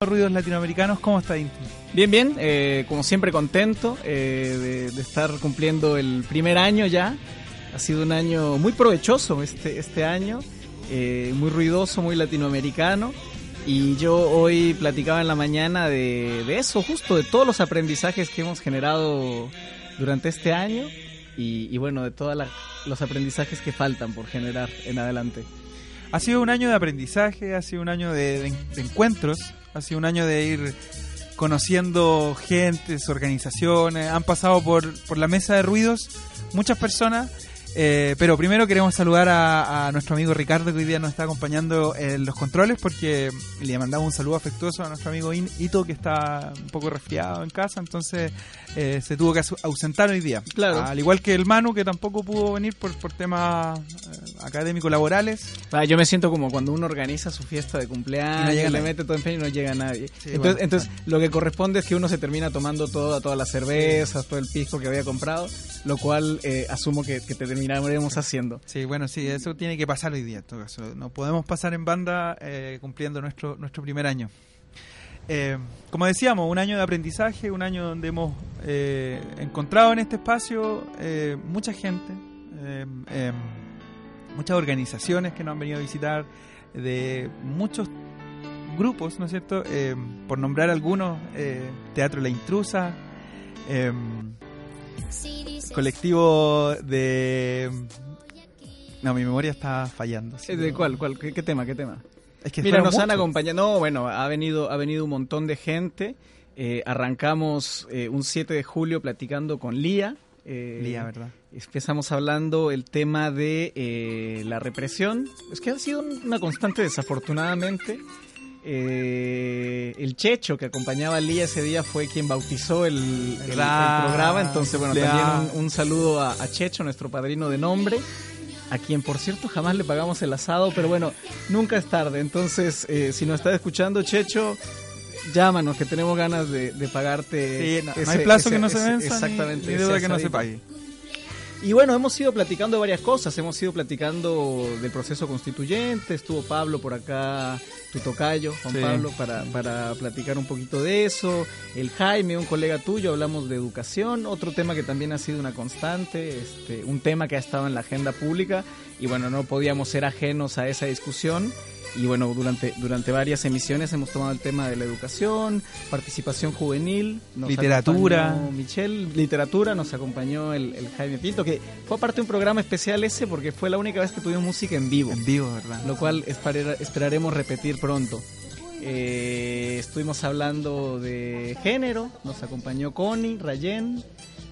Ruidos latinoamericanos, ¿cómo está Inti? Bien, bien, eh, como siempre contento eh, de, de, estar cumpliendo el primer año ya. Ha sido un año muy provechoso este, este año, eh, muy ruidoso, muy latinoamericano. Y yo hoy platicaba en la mañana de, de eso, justo de todos los aprendizajes que hemos generado durante este año y, y bueno, de todos los aprendizajes que faltan por generar en adelante. Ha sido un año de aprendizaje, ha sido un año de, de, de encuentros, ha sido un año de ir conociendo gentes, organizaciones, han pasado por, por la mesa de ruidos muchas personas eh, pero primero queremos saludar a, a, nuestro amigo Ricardo que hoy día nos está acompañando en los controles porque le mandamos un saludo afectuoso a nuestro amigo Ito que está un poco resfriado en casa, entonces eh, se tuvo que ausentar hoy día. Claro. Al igual que el Manu que tampoco pudo venir por, por temas eh, académicos laborales. Ah, yo me siento como cuando uno organiza su fiesta de cumpleaños, y no llega le mete todo empeño y no llega nadie. Sí, entonces, bueno, entonces lo que corresponde es que uno se termina tomando toda, todas las cervezas, todo el pisco que había comprado, lo cual eh, asumo que, que te terminaremos haciendo. Sí, bueno, sí, eso tiene que pasar hoy día en todo caso. No podemos pasar en banda eh, cumpliendo nuestro, nuestro primer año. Eh, como decíamos, un año de aprendizaje, un año donde hemos eh, encontrado en este espacio mucha gente, muchas organizaciones que nos han venido a visitar, de muchos grupos, ¿no es cierto? por nombrar algunos, Teatro La Intrusa, colectivo de... No, mi memoria está fallando. ¿De cuál? cuál qué, ¿Qué tema? ¿Qué tema? Es que Mira, nos muchos. han acompañado. No, bueno, ha venido, ha venido un montón de gente. Eh, arrancamos eh, un 7 de julio platicando con Lía. Eh, Lía, ¿verdad? Empezamos hablando el tema de eh, la represión. Es que ha sido una constante, desafortunadamente. Eh, el Checho que acompañaba a Lía ese día fue quien bautizó el, el, el programa. Entonces, bueno, también un, un saludo a, a Checho, nuestro padrino de nombre a quien por cierto jamás le pagamos el asado, pero bueno, nunca es tarde. Entonces, eh, si nos está escuchando, Checho, llámanos, que tenemos ganas de, de pagarte. Sí, no, ese, no, hay plazo ese, que no se venza, exactamente, ni, ni deuda que no se pague. Y bueno, hemos ido platicando de varias cosas, hemos ido platicando del proceso constituyente, estuvo Pablo por acá, tu tocayo, Juan sí. Pablo, para, para platicar un poquito de eso, el Jaime, un colega tuyo, hablamos de educación, otro tema que también ha sido una constante, este, un tema que ha estado en la agenda pública. Y bueno, no podíamos ser ajenos a esa discusión y bueno, durante, durante varias emisiones hemos tomado el tema de la educación, participación juvenil, nos literatura. Michelle, literatura, nos acompañó el, el, Jaime Pinto, que fue aparte de un programa especial ese porque fue la única vez que tuvimos música en vivo. En vivo, ¿verdad? Lo cual esperar, esperaremos repetir pronto. Eh, estuvimos hablando de género, nos acompañó Connie, Rayen,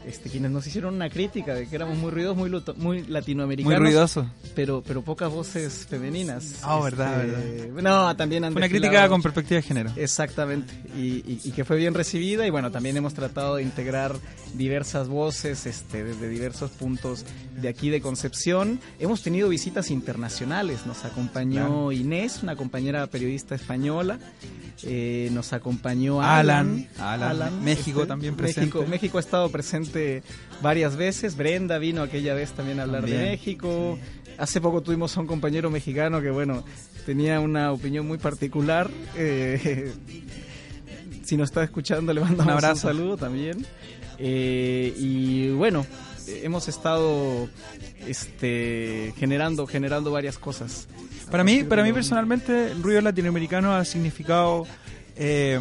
este, quienes nos hicieron una crítica de que éramos muy ruidosos, muy, muy latinoamericanos. Muy ruidoso. Pero, pero pocas voces femeninas. Ah, oh, verdad, este, verdad. No, también han una crítica con perspectiva de género. Exactamente. Y, y, y, que fue bien recibida. Y bueno, también hemos tratado de integrar diversas voces este, desde diversos puntos de aquí de Concepción. Hemos tenido visitas internacionales. Nos acompañó. Inés, una compañera periodista española. Eh, nos acompañó Alan, Alan, Alan México este, también presente. México, México ha estado presente varias veces. Brenda vino aquella vez también a hablar también. de México. Hace poco tuvimos a un compañero mexicano que, bueno, tenía una opinión muy particular. Eh, si nos está escuchando, le mandamos un, abrazo. un saludo también. Eh, y bueno, hemos estado este, generando, generando varias cosas. Para mí, para mí personalmente, el ruido latinoamericano ha significado, eh,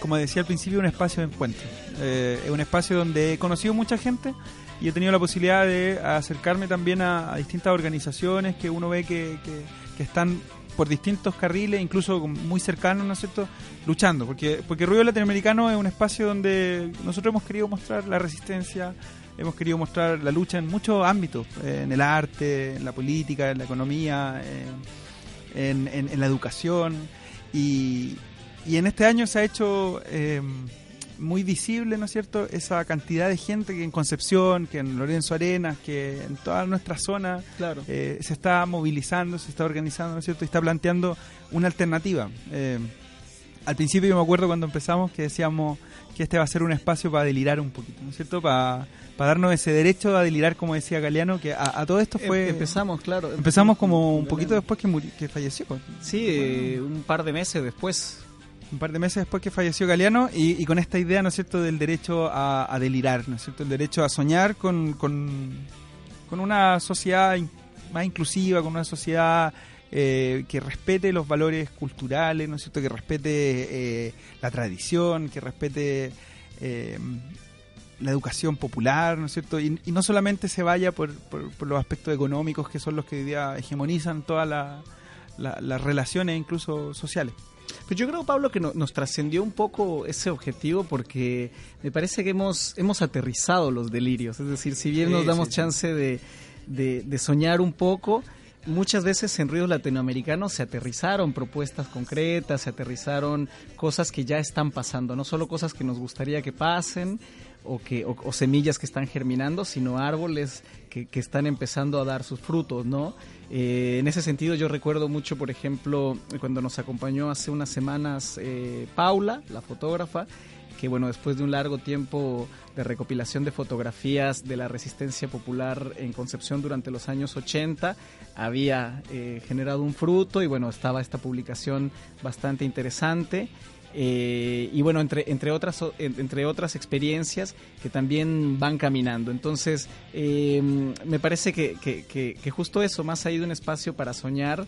como decía al principio, un espacio de encuentro. Eh, es un espacio donde he conocido mucha gente y he tenido la posibilidad de acercarme también a, a distintas organizaciones que uno ve que, que, que, están por distintos carriles, incluso muy cercanos, ¿no es cierto?, luchando. Porque, porque Ruido Latinoamericano es un espacio donde nosotros hemos querido mostrar la resistencia, hemos querido mostrar la lucha en muchos ámbitos, eh, en el arte, en la política, en la economía, eh, en, en, en, la educación. Y, y en este año se ha hecho eh, muy visible, ¿no es cierto?, esa cantidad de gente que en Concepción, que en Lorenzo Arenas, que en toda nuestra zona Claro. eh, se está movilizando, se está organizando, ¿no es cierto?, y está planteando una alternativa. Al principio yo me acuerdo cuando empezamos que decíamos que este va a ser un espacio para delirar un poquito, ¿no es cierto?, para, para darnos ese derecho a delirar, como decía Galeano, que a, a todo esto fue... Em- Empezamos, claro. Empezamos como un poquito después que, muri- que falleció. pues. Sí, eh, un par de meses después. un par de meses después que falleció Galeano y, y con esta idea, ¿no es cierto?, del derecho a, a delirar, ¿no es cierto?, el derecho a soñar con, con, con una sociedad in- más inclusiva, con una sociedad eh, que respete los valores culturales, ¿no es cierto?, que respete eh, la tradición, que respete eh, la educación popular, ¿no es cierto?, y, y no solamente se vaya por, por, por los aspectos económicos que son los que hoy día hegemonizan todas la- la- las relaciones incluso sociales. Pues yo creo, Pablo, que no- nos trascendió un poco ese objetivo porque me parece que hemos, hemos aterrizado los delirios. Es decir, si bien Sí, nos damos sí, sí. chance de, de- de soñar un poco, muchas veces en ruidos latinoamericanos se aterrizaron propuestas concretas, se aterrizaron cosas que ya están pasando, no solo cosas que nos gustaría que pasen o, que, o, o semillas que están germinando, sino árboles que, que están empezando a dar sus frutos, ¿no? Eh, en ese sentido yo recuerdo mucho, por ejemplo, cuando nos acompañó hace unas semanas eh, Paula, la fotógrafa, que bueno, después de un largo tiempo de recopilación de fotografías de la resistencia popular en Concepción durante los años 80, había eh, generado un fruto y bueno, estaba esta publicación bastante interesante. Eh, y bueno, entre, entre, otras, entre otras experiencias que también van caminando. Entonces, eh, me parece que, que- justo eso, más allá de un espacio para soñar,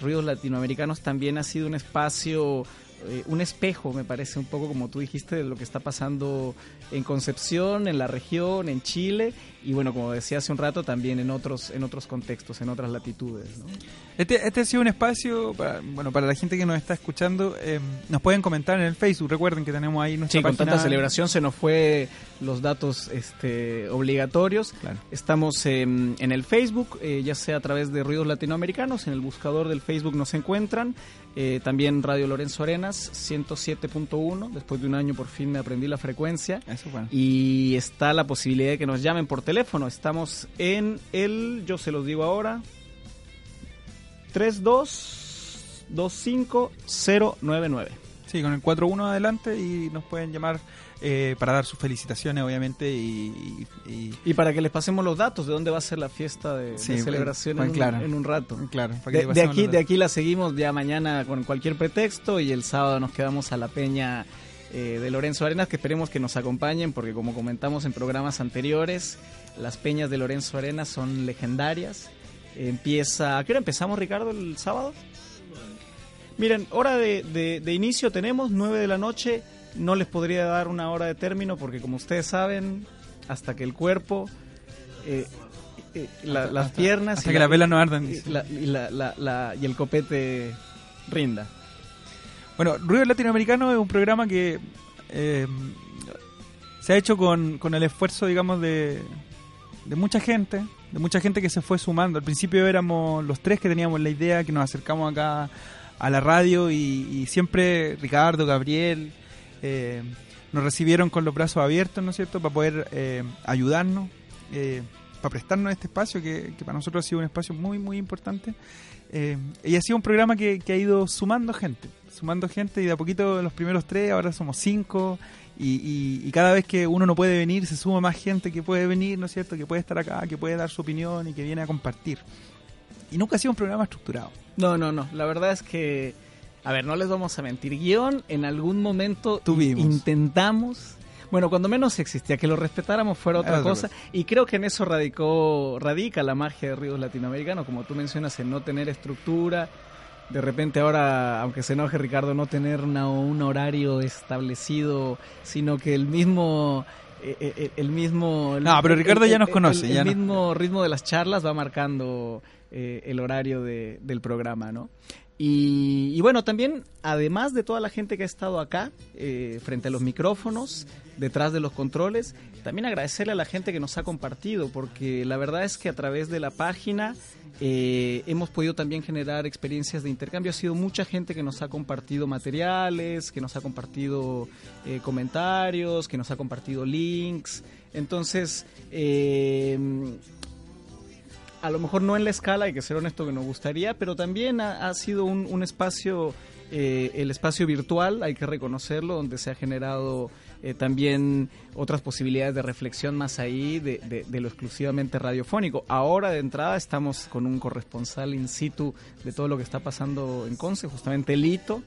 Ruidos Latinoamericanos también ha sido un espacio, eh, un espejo, me parece, un poco como tú dijiste, de lo que está pasando en Concepción, en la región, en Chile, y bueno, como decía hace un rato, también en otros, en otros contextos, en otras latitudes. ¿no? Este, este ha sido un espacio, para, bueno, para la gente que nos está escuchando, eh, nos pueden comentar en el Facebook, recuerden que tenemos ahí nuestra Sí, con página. tanta celebración se nos fue los datos este, obligatorios. Claro. Estamos en, en el Facebook, eh, ya sea a través de Ruidos Latinoamericanos, en el buscador del Facebook nos encuentran. Eh, también Radio Lorenzo Arenas, 107.1. Después de un año por fin me aprendí la frecuencia. Eso, bueno. Y está la posibilidad de que nos llamen por teléfono. Estamos en el, yo se los digo ahora, 3225099. Sí, con el 4-1 adelante y nos pueden llamar eh, para dar sus felicitaciones, obviamente, y... y- para que les pasemos los datos de dónde va a ser la fiesta de, de Sí, celebración bueno, en, un, claro. en un rato. claro, para que De, de aquí, de aquí la seguimos ya mañana con cualquier pretexto y el sábado nos quedamos a la peña eh, de Lorenzo Arenas que esperemos que nos acompañen porque como comentamos en programas anteriores, las peñas de Lorenzo Arenas son legendarias. Empieza... ¿A qué hora empezamos Ricardo el sábado? Miren, hora de, de- de inicio tenemos 9 de la noche. No les podría dar una hora de término porque como ustedes saben, hasta que el cuerpo, eh, eh, la- las piernas... Hasta y que la- las velas no ardan. la- y el copete rinda. Bueno, Ruido Latinoamericano es un programa que eh, se ha hecho con, con el esfuerzo, digamos, de, de mucha gente, de mucha gente que se fue sumando. Al principio éramos los tres que teníamos la idea, que nos acercamos acá a la radio y, siempre Ricardo, Gabriel, eh, nos recibieron con los brazos abiertos, ¿no es cierto?, para poder eh, ayudarnos, eh, para prestarnos este espacio que, que para nosotros ha sido un espacio muy, muy importante. Y ha sido un programa que ha ido sumando gente, sumando gente y de a poquito los primeros tres, ahora somos cinco y, y- y cada vez que uno no puede venir se suma más gente que puede venir, ¿no es cierto? Que puede estar acá, que puede dar su opinión y que viene a compartir. Y nunca ha sido un programa estructurado. No, no, no. La verdad es que, a ver, no les vamos a mentir. Guión, en algún momento Tuvimos. intentamos. Bueno, cuando menos existía, que lo respetáramos fuera otra otra cosa. Y creo que en eso radicó, radica la magia de Ríos Latinoamericanos, como tú mencionas, en no tener estructura. De repente ahora, aunque se enoje Ricardo, no tener una, un horario establecido, sino que el mismo... eh, eh, el mismo el- No, pero el- Ricardo el- ya nos el- conoce, el ya no- mismo ritmo de las charlas va marcando eh, el horario de- del programa, ¿no? Y, bueno, también, además de toda la gente que ha estado acá, eh, frente a los micrófonos, detrás de los controles, también agradecerle a la gente que nos ha compartido, porque la verdad es que a través de la página eh, hemos podido también generar experiencias de intercambio. Ha sido mucha gente que nos ha compartido materiales, que nos ha compartido eh, comentarios, que nos ha compartido links. Entonces, a lo mejor no en la escala, hay que ser honesto que nos gustaría, pero también ha, sido un, espacio, eh, el espacio virtual, hay que reconocerlo, donde se ha generado eh, también otras posibilidades de reflexión más ahí de, de, lo exclusivamente radiofónico. Ahora de entrada estamos con un corresponsal in situ de todo lo que está pasando en Conce, justamente Lito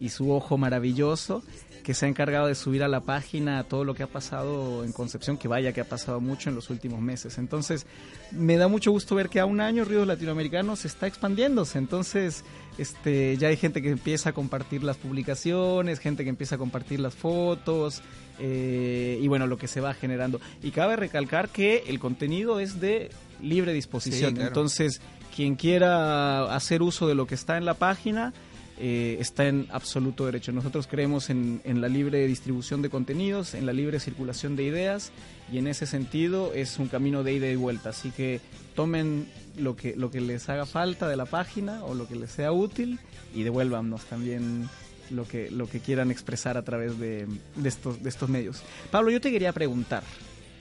y su ojo maravilloso que se ha encargado de subir a la página todo lo que ha pasado en Concepción, que vaya que ha pasado mucho en los últimos meses. Entonces, me da mucho gusto ver que a un año Ríos Latinoamericanos está expandiéndose. Entonces, este, ya hay gente que empieza a compartir las publicaciones, gente que empieza a compartir las fotos, eh, y bueno, lo que se va generando. Y cabe recalcar que el contenido es de libre disposición. Entonces, quien quiera hacer uso de lo que está en la página, eh, está en absoluto derecho. Nosotros creemos en, la libre distribución de contenidos, en la libre circulación de ideas y en ese sentido es un camino de ida y vuelta. Así que tomen lo que, lo que les haga falta de la página o lo que les sea útil y devuélvanos también lo que, lo que quieran expresar a través de, estos, de estos medios. Pablo, yo te quería preguntar,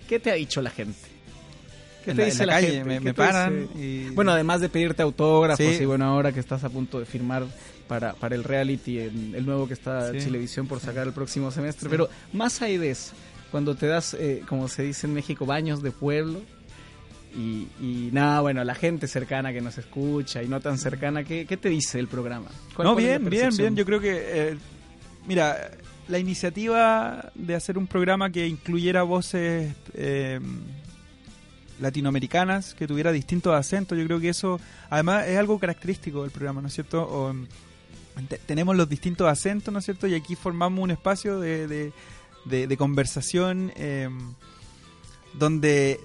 ¿qué te ha dicho la gente? ¿Qué te dice la, calle? Me, paran. Y... Bueno, además de pedirte autógrafos y bueno, ahora que estás a punto de firmar para, para el reality, el, nuevo que está en televisión por sacar el próximo semestre. Pero más allá de eso, cuando te das, eh, como se dice en México, baños de pueblo, y, y, nada, bueno, la gente cercana que nos escucha y no tan cercana, ¿qué, qué te dice el programa? no, bien, bien, bien. Yo creo que, eh, mira, la iniciativa de hacer un programa que incluyera voces eh, latinoamericanas, que tuviera distintos acentos, yo creo que eso, además, es algo característico del programa, ¿no es cierto? O, tenemos los distintos acentos, ¿no es cierto? Y aquí formamos un espacio de, de, conversación em, donde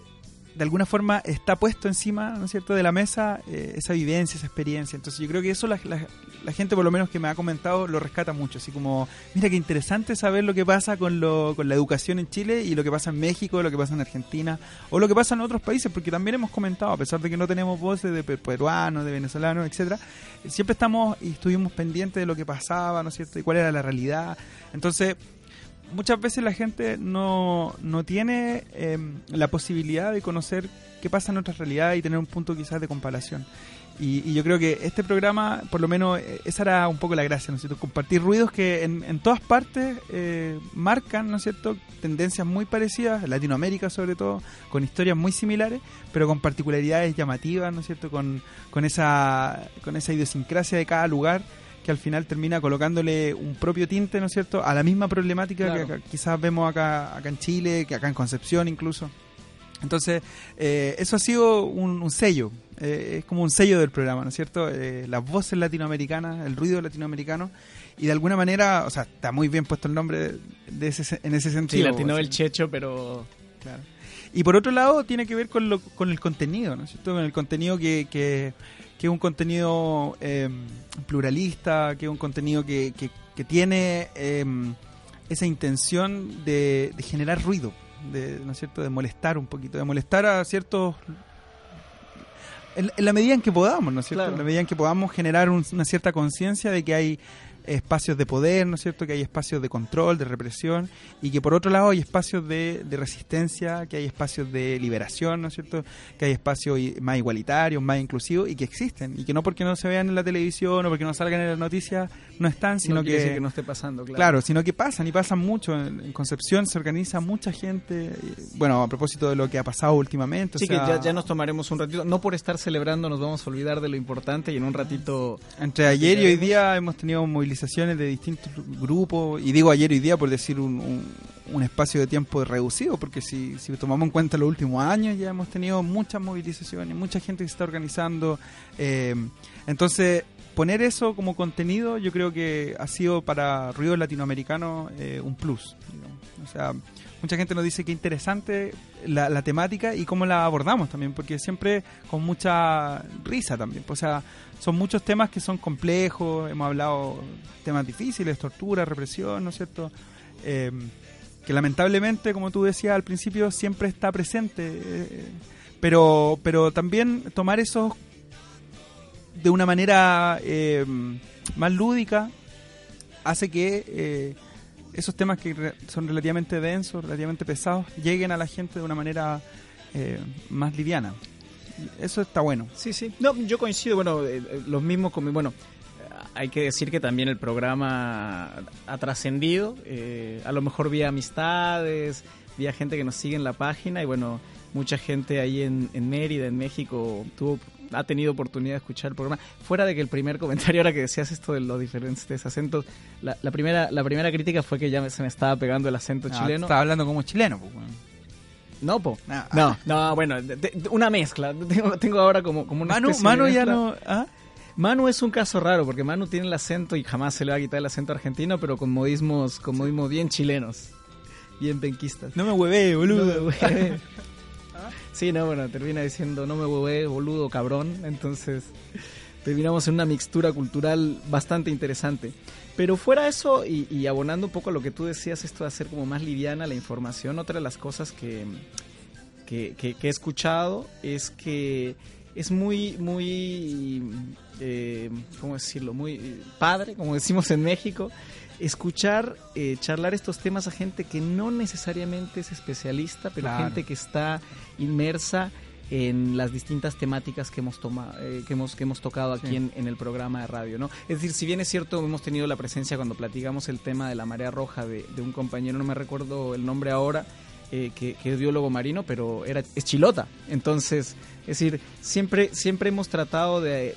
de alguna forma está puesto encima, ¿no es cierto?, de la mesa eh, esa vivencia, esa experiencia. Entonces yo creo que eso la, la, gente, por lo menos que me ha comentado, lo rescata mucho. Así como, mira qué interesante saber lo que pasa con, lo, con la educación en Chile y lo que pasa en México, lo que pasa en Argentina o lo que pasa en otros países, porque también hemos comentado, a pesar de que no tenemos voces de peruanos, de venezolanos, etcétera, siempre estamos y estuvimos pendientes de lo que pasaba, ¿no es cierto?, y cuál era la realidad. Entonces, muchas veces la gente no, no tiene em, la posibilidad de conocer qué pasa en otras realidades y tener un punto quizás de comparación. Y, yo creo que este programa, por lo menos, eh, esa era un poco la gracia, ¿no es cierto? Compartir ruidos que en, en todas partes eh, marcan, ¿no es cierto?, tendencias muy parecidas, Latinoamérica sobre todo, con historias muy similares, pero con particularidades llamativas, ¿no es cierto?, con, con, esa, con esa idiosincrasia de cada lugar que al final termina colocándole un propio tinte, ¿no es cierto?, a la misma problemática que quizás vemos acá, acá en Chile, que acá en Concepción incluso. Entonces, eh, eso ha sido un, sello, eh, es como un sello del programa, ¿no es cierto? Eh, las voces latinoamericanas, el ruido latinoamericano, y de alguna manera, o sea, está muy bien puesto el nombre de ese, en ese sentido. Sí, latino del checho, pero... Claro. Y por otro lado, tiene que ver con, lo, con el contenido, ¿no es cierto? Con el contenido que, que que es un contenido em, pluralista, que es un contenido que, que, tiene em, esa intención de, generar ruido, de, ¿no es cierto? de molestar un poquito, de molestar a ciertos... En, la medida en que podamos, ¿no es cierto? En la medida en que podamos generar una cierta conciencia de que hay espacios de poder, ¿no es cierto? Que hay espacios de control, de represión, y que por otro lado hay espacios de, resistencia, que hay espacios de liberación, ¿no es cierto? Que hay espacios más igualitarios, más inclusivos, y que existen, y que no porque no se vean en la televisión o porque no salgan en las noticias, no están, sino que, que no esté pasando, claro. Claro, sino que pasan, y pasan mucho. En, Concepción se organiza mucha gente, bueno, a propósito de lo que ha pasado últimamente. Sí, que ya, ya nos tomaremos un ratito, no por estar celebrando nos vamos a olvidar de lo importante, y en un ratito... Entre ayer y hoy día hemos tenido movilizaciones de distintos grupos, y digo ayer y día por decir un, un, espacio de tiempo reducido, porque si, si, tomamos en cuenta los últimos años ya hemos tenido muchas movilizaciones, mucha gente que se está organizando. Eh, entonces, poner eso como contenido yo creo que ha sido para ruido latinoamericano eh, un plus. O sea, mucha gente nos dice que interesante la, la, temática y cómo la abordamos también, porque siempre con mucha risa también. O sea, son muchos temas que son complejos, hemos hablado temas difíciles, tortura, represión, ¿no es cierto? Eh, que lamentablemente, como tú decías al principio, siempre está presente. Eh, pero, pero también tomar eso de una manera eh, más lúdica hace que esos temas que son relativamente densos, relativamente pesados, lleguen a la gente de una manera más liviana eso está bueno. Sí, sí. No, yo coincido, bueno, eh, eh, los mismos con bueno, hay que decir que también el programa ha trascendido, eh, a lo mejor vía amistades, vía gente que nos sigue en la página y bueno, mucha gente ahí en, en Mérida, en México, tuvo ha tenido oportunidad de escuchar el programa. Fuera de que el primer comentario, ahora que decías esto de los diferentes acentos, la, primera la primera crítica fue que ya se me estaba pegando el acento ah, chileno. Estaba hablando como chileno, pues, no, po. No, no, bueno, una mezcla. Tengo, ahora como, como una Manu, Manu ya no. ¿ah? Manu es un caso raro porque Manu tiene el acento y jamás se le va a quitar el acento argentino, pero con modismos, con modismos bien chilenos, bien penquistas. No me hueve, boludo. sí, no, bueno, termina diciendo no me hueve, boludo, cabrón. Entonces terminamos en una mixtura cultural bastante interesante. Pero fuera eso, y, abonando un poco a lo que tú decías, esto de hacer como más liviana la información, otra de las cosas que, que, he escuchado es que es muy, muy, eh, ¿cómo decirlo? Muy padre, como decimos en México, escuchar, eh, charlar estos temas a gente que no necesariamente es especialista, pero gente que está inmersa en las distintas temáticas que hemos tomado, eh, que hemos que hemos tocado aquí en, el programa de radio, ¿no? Es decir, si bien es cierto hemos tenido la presencia cuando platicamos el tema de la marea roja de, un compañero, no me recuerdo el nombre ahora, eh, que, es biólogo marino, pero era es chilota. Entonces, es decir, siempre siempre hemos tratado de,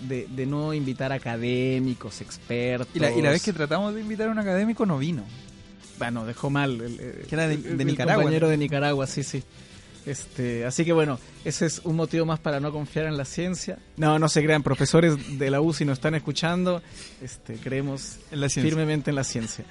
no invitar académicos, expertos. Y la, vez que tratamos de invitar a un académico no vino. Bueno, dejó mal. El, que era de, Nicaragua. compañero de Nicaragua, sí, sí. Este, así que bueno, ese es un motivo más para no confiar en la ciencia. No, no se crean, profesores de la U si nos están escuchando, este, creemos firmemente en la ciencia.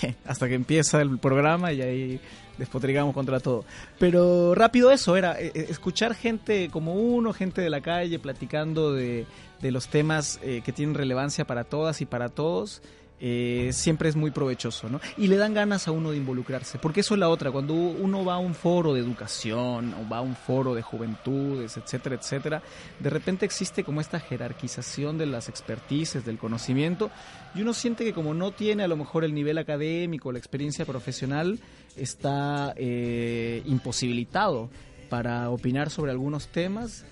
Hasta que empieza el programa y ahí despotrigamos contra todo. Pero rápido eso, era eh, eh, escuchar gente como uno, gente de la calle, platicando de, de los temas eh, que tienen relevancia para todas y para todos. Eh, siempre es muy provechoso, ¿no? Y le dan ganas a uno de involucrarse, porque eso es la otra, cuando uno va a un foro de educación o va a un foro de juventudes, etcétera, etcétera, de repente existe como esta jerarquización de las expertices, del conocimiento, y uno siente que como no tiene a lo mejor el nivel académico, la experiencia profesional, está eh, imposibilitado para opinar sobre algunos temas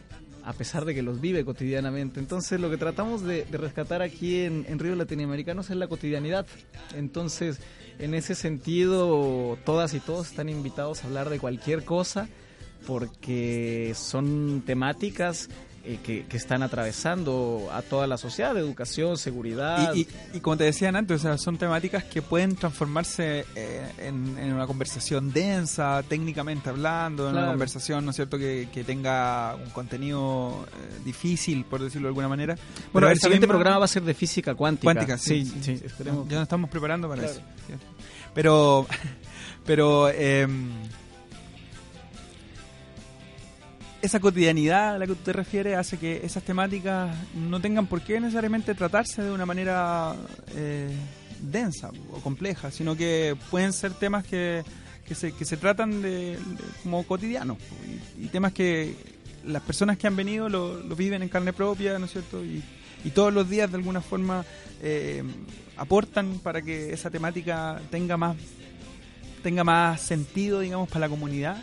a pesar de que los vive cotidianamente. Entonces lo que tratamos de, rescatar aquí en, en Ríos Latinoamericanos es la cotidianidad. Entonces, en ese sentido, todas y todos están invitados a hablar de cualquier cosa porque son temáticas eh, que, están atravesando a toda la sociedad, educación, seguridad. Y, como te decían antes, son temáticas que pueden transformarse eh, en, una conversación densa, técnicamente hablando, en una conversación, ¿no es cierto?, que, tenga un contenido eh, difícil, por decirlo de alguna manera. Bueno, el siguiente programa va a ser de física cuántica. Cuántica, sí, sí, esperemos. Ya nos estamos preparando para eso. Pero, pero... esa cotidianidad a la que tú te refieres hace que esas temáticas no tengan por qué necesariamente tratarse de una manera eh, densa o compleja, sino que pueden ser temas que, que, se, que se tratan de, como cotidianos y, temas que las personas que han venido lo, viven en carne propia, ¿no es cierto? Y, y todos los días de alguna forma eh, aportan para que esa temática tenga más tenga más sentido, digamos, para la comunidad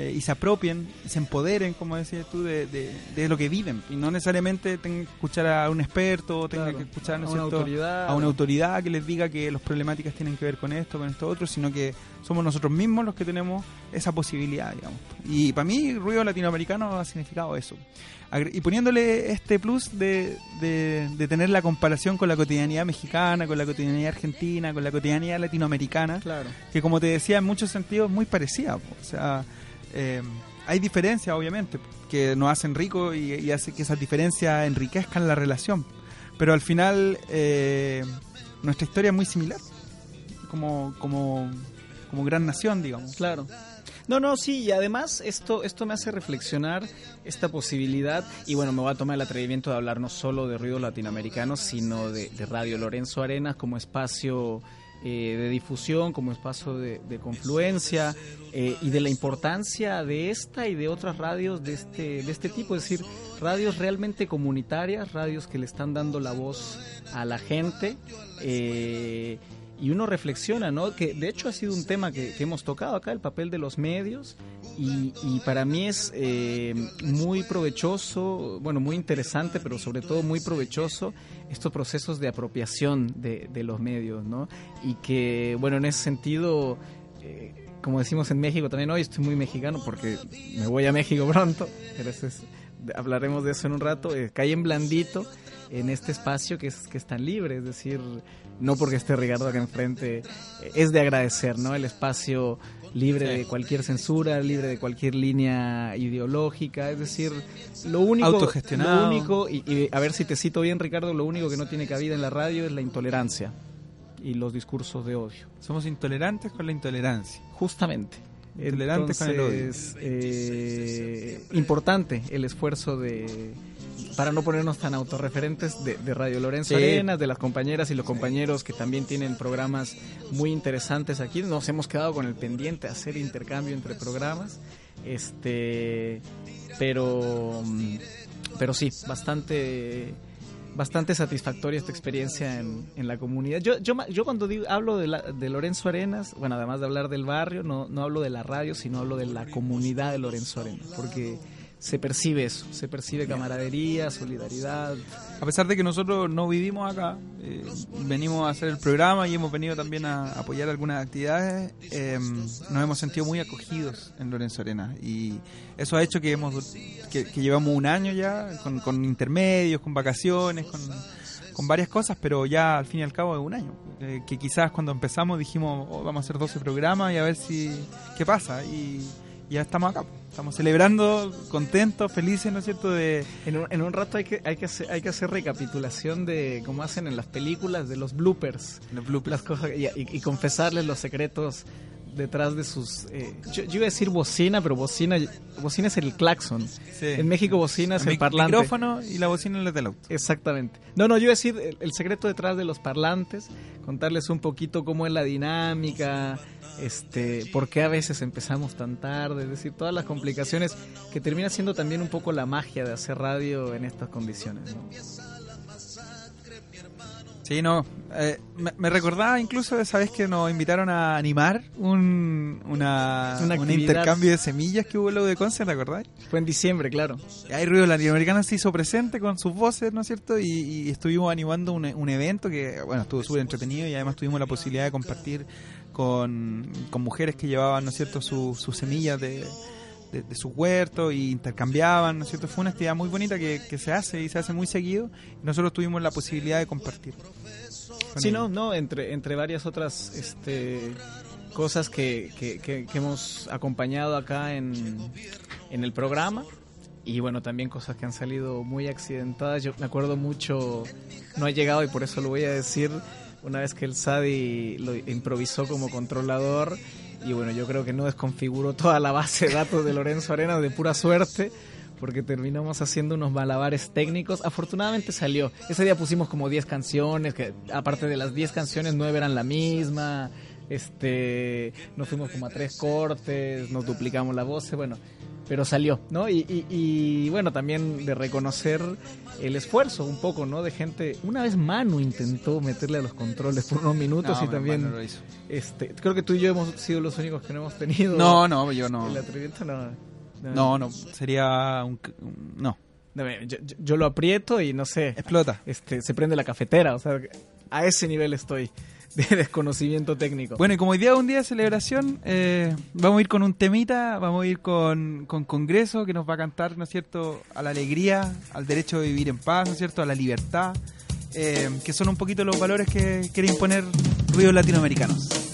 eh, y se apropien, se empoderen, como decías tú, de, de, lo que viven. Y no necesariamente tengan que escuchar a un experto, tengan que escuchar a, una autoridad. a una autoridad que les diga que las problemáticas tienen que ver con esto, con esto otro, sino que somos nosotros mismos los que tenemos esa posibilidad, digamos. Y para mí, ruido latinoamericano ha significado eso. Y poniéndole este plus de, de, tener la comparación con la cotidianidad mexicana, con la cotidianidad argentina, con la cotidianidad latinoamericana, claro. que como te decía, en muchos sentidos es muy parecida. O sea, eh, hay diferencias, obviamente, que nos hacen ricos y, hace que esas diferencias enriquezcan la relación. pero al final eh, nuestra historia es muy similar, como, como, como gran nación, digamos. Claro. No, no, sí, y además esto, esto me hace reflexionar esta posibilidad, y bueno, me voy a tomar el atrevimiento de hablar no solo de ruido latinoamericano, sino de Radio Lorenzo Arenas como espacio eh, de difusión, como espacio de, confluencia eh, y de la importancia de esta y de otras radios de este, de este tipo, es decir, radios realmente comunitarias, radios que le están dando la voz a la gente. Eh, y uno reflexiona, ¿no? Que de hecho ha sido un tema que, hemos tocado acá, el papel de los medios, y, para mí es eh, muy provechoso, bueno, muy interesante, pero sobre todo muy provechoso estos procesos de apropiación de, los medios, ¿no? Y que, bueno, en ese sentido... Eh, como decimos en México también hoy estoy muy mexicano porque me voy a México pronto, pero hablaremos de eso en un rato, eh, cae en blandito en este espacio que es, que es tan libre, es decir, no porque esté Ricardo acá enfrente, eh, es de agradecer, ¿no? El espacio libre de cualquier censura, libre de cualquier línea ideológica, es decir, lo único, autogestionado, lo único y, a ver si te cito bien Ricardo, lo único que no tiene cabida en la radio es la intolerancia y los discursos de odio. Somos intolerantes con la intolerancia. Justamente. Intolerantes con el odio. Eh, importante el esfuerzo de para no ponernos tan autorreferentes de, Radio Lorenzo Arenas, de las compañeras y los compañeros que también tienen programas muy interesantes aquí. Nos hemos quedado con el pendiente hacer intercambio entre programas. Este, pero pero sí, bastante bastante satisfactoria esta experiencia en, en la comunidad. Yo, yo, yo cuando digo, hablo de, de Lorenzo Arenas, bueno, además de hablar del barrio, no, no hablo de la radio, sino hablo de la comunidad de Lorenzo Arenas, porque se percibe eso, se percibe camaradería, solidaridad. A pesar de que nosotros no vivimos acá, eh, venimos a hacer el programa y hemos venido también a apoyar algunas actividades, em, nos hemos sentido muy acogidos en Lorenzo Arena y eso ha hecho que, hemos, que, llevamos un año ya con, intermedios, con vacaciones, con, con, varias cosas, pero ya al fin y al cabo es un año. Eh, que quizás cuando empezamos dijimos oh, vamos a hacer 12 programas y a ver si qué pasa ya estamos acá. Estamos celebrando, contentos, felices, ¿no es cierto? De... En, un, en un rato hay que, hay, que hacer, hay que hacer recapitulación de cómo hacen en las películas, de los bloopers. Los bloopers. Las cosas, y, confesarles los secretos detrás de sus... Eh, yo, iba a decir bocina, pero bocina, bocina es el claxon. En México bocina es el, parlante. El micrófono y la bocina es del auto. Exactamente. No, no, yo iba a decir el, el secreto detrás de los parlantes, contarles un poquito cómo es la dinámica, este, por qué a veces empezamos tan tarde, es decir, todas las complicaciones que termina siendo también un poco la magia de hacer radio en estas condiciones. Sí, no. Eh, me, recordaba incluso de esa vez que nos invitaron a animar un, una, un intercambio de semillas que hubo luego de Conce, ¿te acordás? Fue en diciembre, claro. Hay Ruido Latinoamericano se hizo presente con sus voces, ¿no es cierto? Y, estuvimos animando un, un, evento que, bueno, estuvo súper entretenido y además tuvimos la posibilidad de compartir con, con mujeres que llevaban, ¿no es cierto?, sus semillas de, de, su huerto y intercambiaban, ¿no es cierto? Fue una actividad muy bonita que, que se hace y se hace muy seguido y nosotros tuvimos la posibilidad de compartir. Sí, no, no, entre, entre varias otras este, cosas que, que, que, hemos acompañado acá en, en el programa y bueno, también cosas que han salido muy accidentadas. Yo me acuerdo mucho, no ha llegado y por eso lo voy a decir, una vez que el Sadi lo improvisó como controlador y bueno, yo creo que no desconfiguró toda la base de datos de Lorenzo Arena de pura suerte porque terminamos haciendo unos malabares técnicos. Afortunadamente salió. Ese día pusimos como 10 canciones, que aparte de las 10 canciones, 9 eran la misma. Este, nos fuimos como a tres cortes, nos duplicamos la voz, bueno, pero salió, ¿no? Y, y, bueno, también de reconocer el esfuerzo un poco, ¿no? De gente. Una vez Manu intentó meterle a los controles por unos minutos y también. Este, creo que tú y yo hemos sido los únicos que no hemos tenido. No, no, yo no. El atrevimiento no. No, no, sería un. no. Yo, lo aprieto y no sé. Explota. Este, se prende la cafetera, o sea, a ese nivel estoy de desconocimiento técnico. Bueno, y como hoy día es un día de celebración, eh, vamos a ir con un temita, vamos a ir con, con Congreso, que nos va a cantar, ¿no es cierto?, a la alegría, al derecho de vivir en paz, ¿no es cierto?, a la libertad, eh, que son un poquito los valores que quiere imponer ruidos latinoamericanos.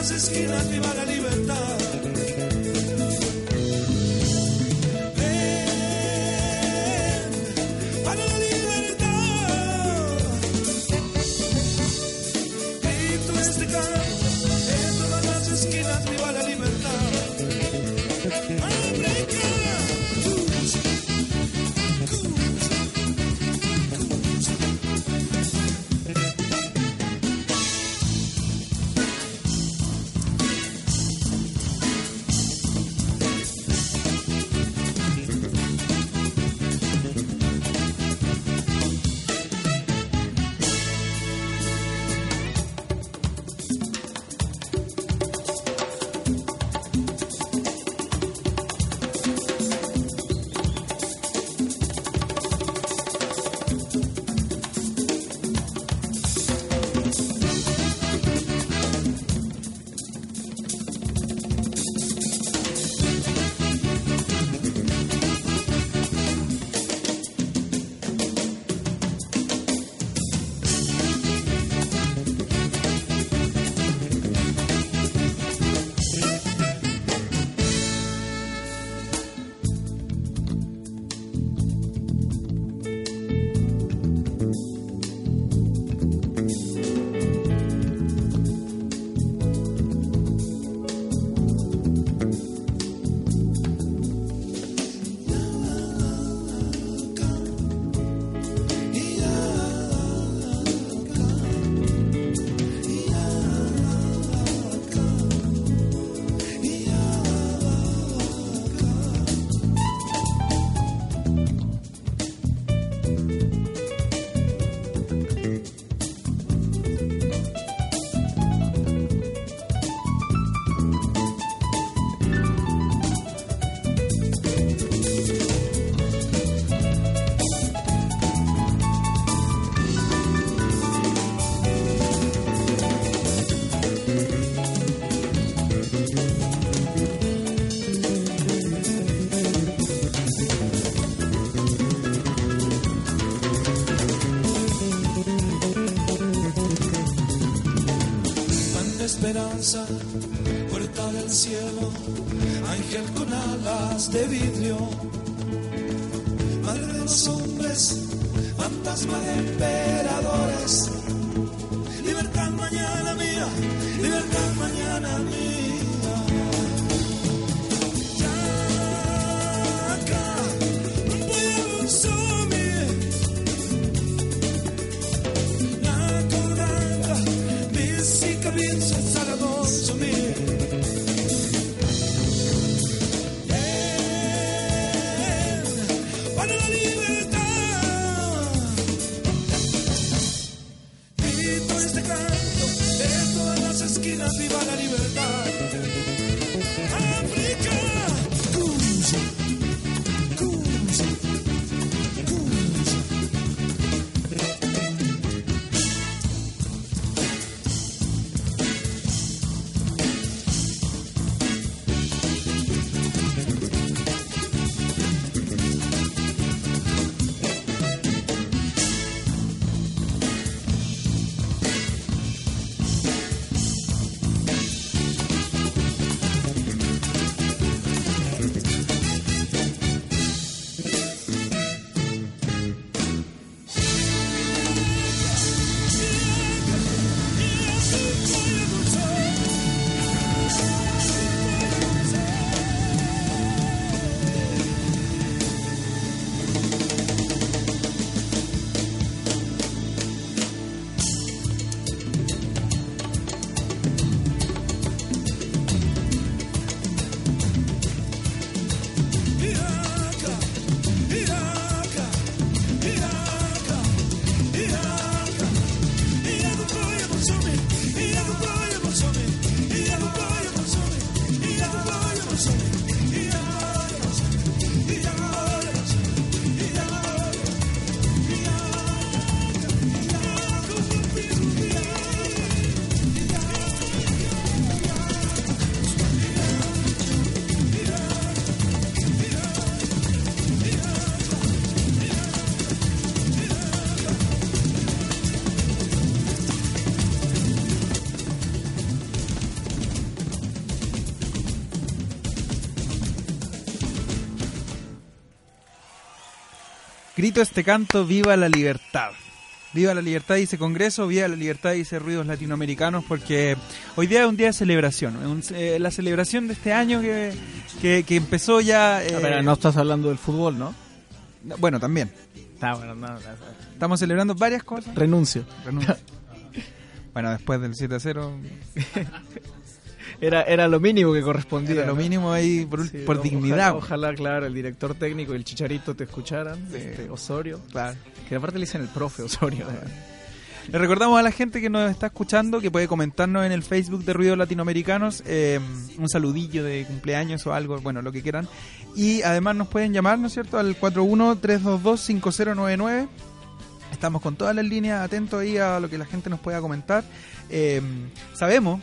las esquinas viva la libertad. Puerta del cielo, ángel con alas de vidrio, Grito este canto, viva la libertad. Viva la libertad, dice Congreso, viva la libertad, dice Ruidos Latinoamericanos, porque hoy día es un día de celebración, un- eh, la celebración de este año que, que, que empezó ya... eh, A ver, no estás hablando del fútbol, ¿no? Bueno, también. Está bueno, no, no, no. Estamos celebrando varias cosas. Renuncio. Renuncio. bueno, después del 7 a 0, Era, era lo mínimo que correspondía. era lo mínimo ahí por, Sí, por dignidad. Ojalá, ojalá, claro, el director técnico y el chicharito te escucharan, Sí. este, Osorio. Claro. Que aparte le dicen el profe Osorio. Le recordamos a la gente que nos está escuchando que puede comentarnos en el Facebook de Ruidos Latinoamericanos eh, un saludillo de cumpleaños o algo, bueno, lo que quieran. Y además nos pueden llamar, ¿no es cierto?, al 41-322-5099. Estamos con todas las líneas atentos ahí a lo que la gente nos pueda comentar. Eh, sabemos,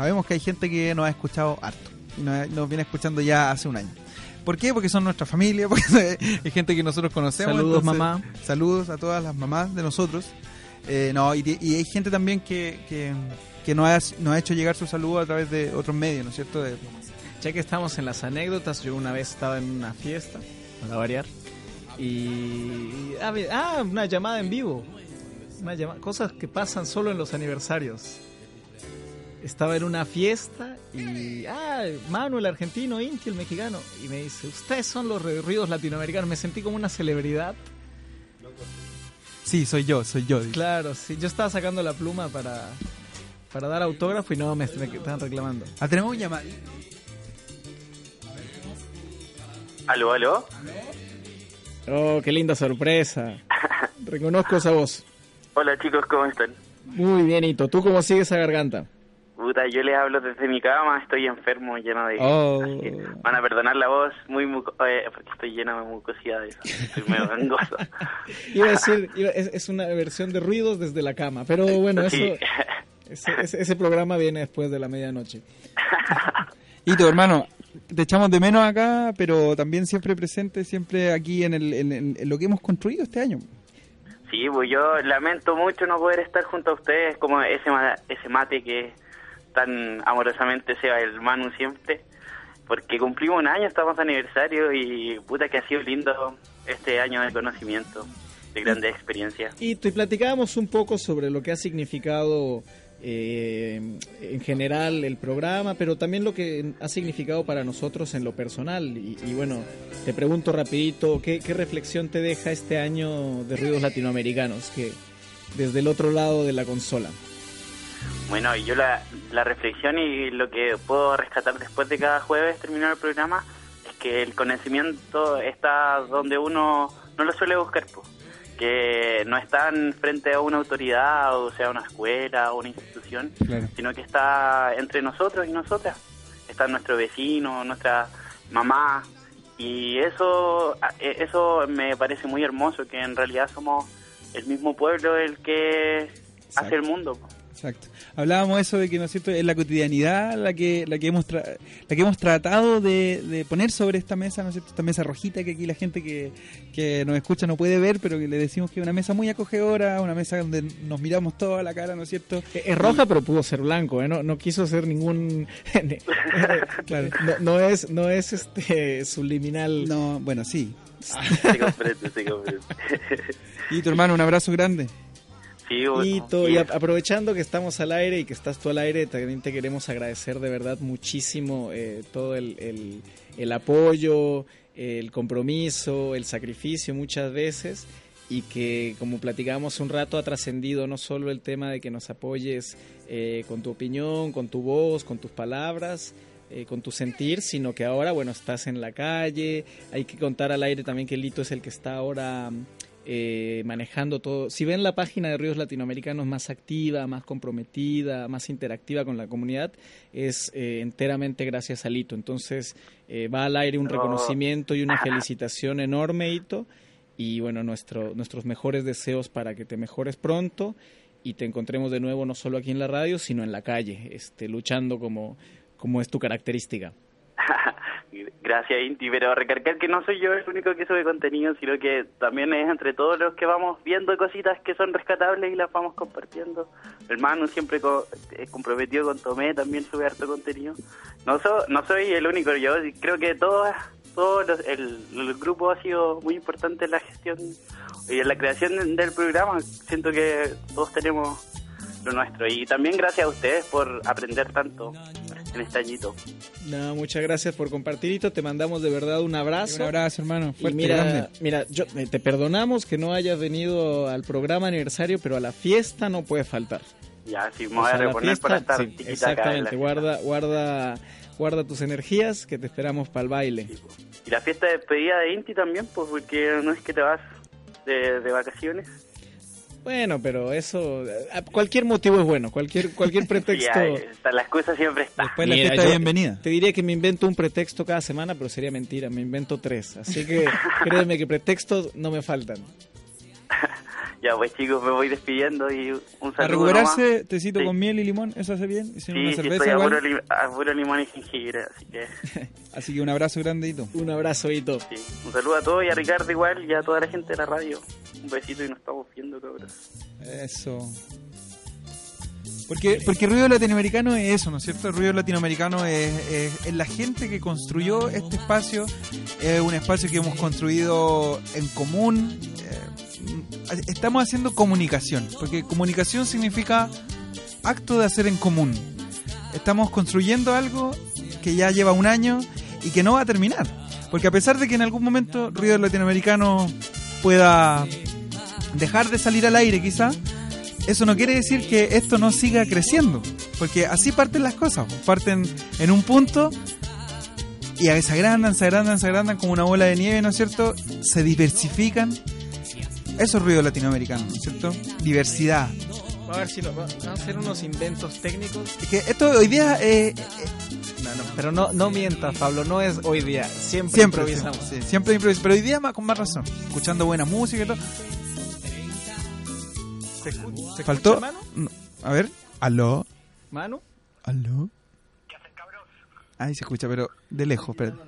sabemos que hay gente que nos ha escuchado harto y nos, nos viene escuchando ya hace un año. ¿Por qué? Porque son nuestra familia, porque es gente que nosotros conocemos. Saludos, mamá. Saludos a todas las mamás de nosotros. Eh, no, y, y hay gente también que, que, que nos, ha, nos ha hecho llegar su saludo a través de otros medios, ¿no es cierto? De- Ya que estamos en las anécdotas, yo una vez estaba en una fiesta, para variar, y... Ah, una llamada en vivo. Una llama- Cosas que pasan solo en los aniversarios. Estaba en una fiesta y... Ah, Manu, el argentino, Inti, el mexicano. Y me dice, ustedes son los ruidos latinoamericanos. Me sentí como una celebridad. Sí, soy yo, soy yo. Claro, sí. Yo estaba sacando la pluma para, para dar autógrafo y no, me, me estaban reclamando. Ah, tenemos un llamado. Aló, aló. Oh, qué linda sorpresa. Reconozco esa voz. Hola chicos, ¿cómo están? Muy bien, Ito. ¿Tú cómo sigues esa garganta? Puta, yo les hablo desde mi cama, estoy enfermo, lleno de... Oh. van a perdonar la voz muy muco- eh, porque estoy lleno de mucosidades, estoy medio gangoso. Iba a decir, iba- es, es una versión de ruidos desde la cama, pero bueno, eso, Sí. ese, ese- ese programa viene después de la medianoche. Y tu hermano, te echamos de menos acá, pero también siempre presente, siempre aquí en, el, en, en- en lo que hemos construido este año. Sí, pues yo lamento mucho no poder estar junto a ustedes como ese, ese mate que tan amorosamente se va el Manu siempre, porque cumplimos un año, estamos de aniversario y puta que ha sido lindo este año de conocimiento, de grandes experiencias. Y te platicábamos un poco sobre lo que ha significado eh, en general el programa, pero también lo que ha significado para nosotros en lo personal. Y, y bueno, te pregunto rapidito, ¿qué, ¿qué reflexión te deja este año de ruidos latinoamericanos que desde el otro lado de la consola? Bueno, y yo la, la reflexión y lo que puedo rescatar después de cada jueves terminar el programa es que el conocimiento está donde uno no lo suele buscar, po. que no están frente a una autoridad, o sea, una escuela o una institución, Claro. sino que está entre nosotros y nosotras. Está nuestro vecino, nuestra mamá, y eso, eh, eso me parece muy hermoso, que en realidad somos el mismo pueblo el que hace el mundo. po. Exacto. Hablábamos eso de que no es cierto, es la cotidianidad la que la que hemos tra- la que hemos tratado de, de poner sobre esta mesa, no es cierto, esta mesa rojita que aquí la gente que, que nos escucha no puede ver, pero que le decimos que es una mesa muy acogedora, una mesa donde nos miramos toda la cara, ¿no es cierto? Es roja, pero pudo ser blanco, ¿eh? No, no quiso ser ningún... Claro. no, no es, no es este subliminal. No, bueno, sí. Se comprende, se comprende. Y tu hermano, un abrazo grande. Sí, bueno, Y, aprovechando que estamos al aire y que estás tú al aire, también te queremos agradecer de verdad muchísimo eh, todo el, el- el apoyo, el compromiso, el sacrificio muchas veces y que como platicábamos un rato ha trascendido no solo el tema de que nos apoyes eh, con tu opinión, con tu voz, con tus palabras, eh, con tu sentir, sino que ahora, bueno, estás en la calle, hay que contar al aire también que Lito es el que está ahora eh, manejando todo. Si ven la página de Ríos Latinoamericanos más activa, más comprometida, más interactiva con la comunidad, es eh, enteramente gracias a Lito. Entonces eh, va al aire un reconocimiento y una felicitación enorme, Ito. Y bueno, nuestro, nuestros mejores deseos para que te mejores pronto y te encontremos de nuevo no solo aquí en la radio, sino en la calle, este, luchando como, como es tu característica. Gracias, Inti, pero recargar que no soy yo el único que sube contenido, sino que también es entre todos los que vamos viendo cositas que son rescatables y las vamos compartiendo. El Manu siempre co- comprometido con Tomé, también sube harto contenido. No, so- no soy el único, yo creo que todos todo los- el, el grupo ha sido muy importante en la gestión y en la creación del programa. Siento que todos tenemos lo nuestro. Y también gracias a ustedes por aprender tanto en este añito. No, muchas gracias por compartir, Hito. Te mandamos de verdad un abrazo. Un abrazo, hermano. Y mira, grande. mira, yo, eh, te perdonamos que no hayas venido al programa aniversario, pero a la fiesta no puede faltar. Ya, sí, me voy a sea, reponer para fiesta, estar sí, en la exactamente, guarda, guarda, guarda tus energías que te esperamos para el baile. Sí. Y la fiesta de despedida de Inti también, pues porque no es que te vas de, de vacaciones. Bueno, pero eso, eh, cualquier motivo es bueno, cualquier, cualquier pretexto. Está, la excusa siempre está. Después la fiesta yo bienvenida. Te diría que me invento un pretexto cada semana, pero sería mentira, me invento tres. Así que créeme que pretextos no me faltan. Ya, pues chicos, me voy despidiendo y un saludo. A recuperarse, nomás. tecito Sí. con miel y limón, eso hace bien. Y Sí, una sí, cerveza estoy a puro, lim- a puro limón y jengibre, así que Así que un abrazo grandito. Un abrazo, Hito. sí. Un saludo a todos y a Ricardo igual y a toda la gente de la radio. Un besito y nos estamos viendo, cabros. Eso. Porque, porque ruido latinoamericano es eso, ¿no es cierto? El ruido latinoamericano es, es- es la gente que construyó este espacio, es un espacio que hemos construido en común. eh, estamos haciendo comunicación, porque comunicación significa acto de hacer en común. Estamos construyendo algo que ya lleva un año y que no va a terminar. Porque a pesar de que en algún momento ruido latinoamericano pueda dejar de salir al aire quizá, eso no quiere decir que esto no siga creciendo, porque así parten las cosas, parten en un punto y se agrandan, se agrandan, se agrandan como una bola de nieve, ¿no es cierto? Se diversifican. Eso es ruido latinoamericano, ¿no es cierto? Diversidad. A ver si nos va- a hacer unos inventos técnicos. Es que esto hoy día eh, eh, No, no, pero no, no mientas, Pablo, no es hoy día. Siempre, siempre improvisamos. sí, siempre improviso, pero hoy día más, con más razón, escuchando buena música y todo. ¿Se escu- se Faltó, escucha, Manu? no, a ver, aló, ¿Manu? aló. Ahí se escucha, pero de lejos, espérate.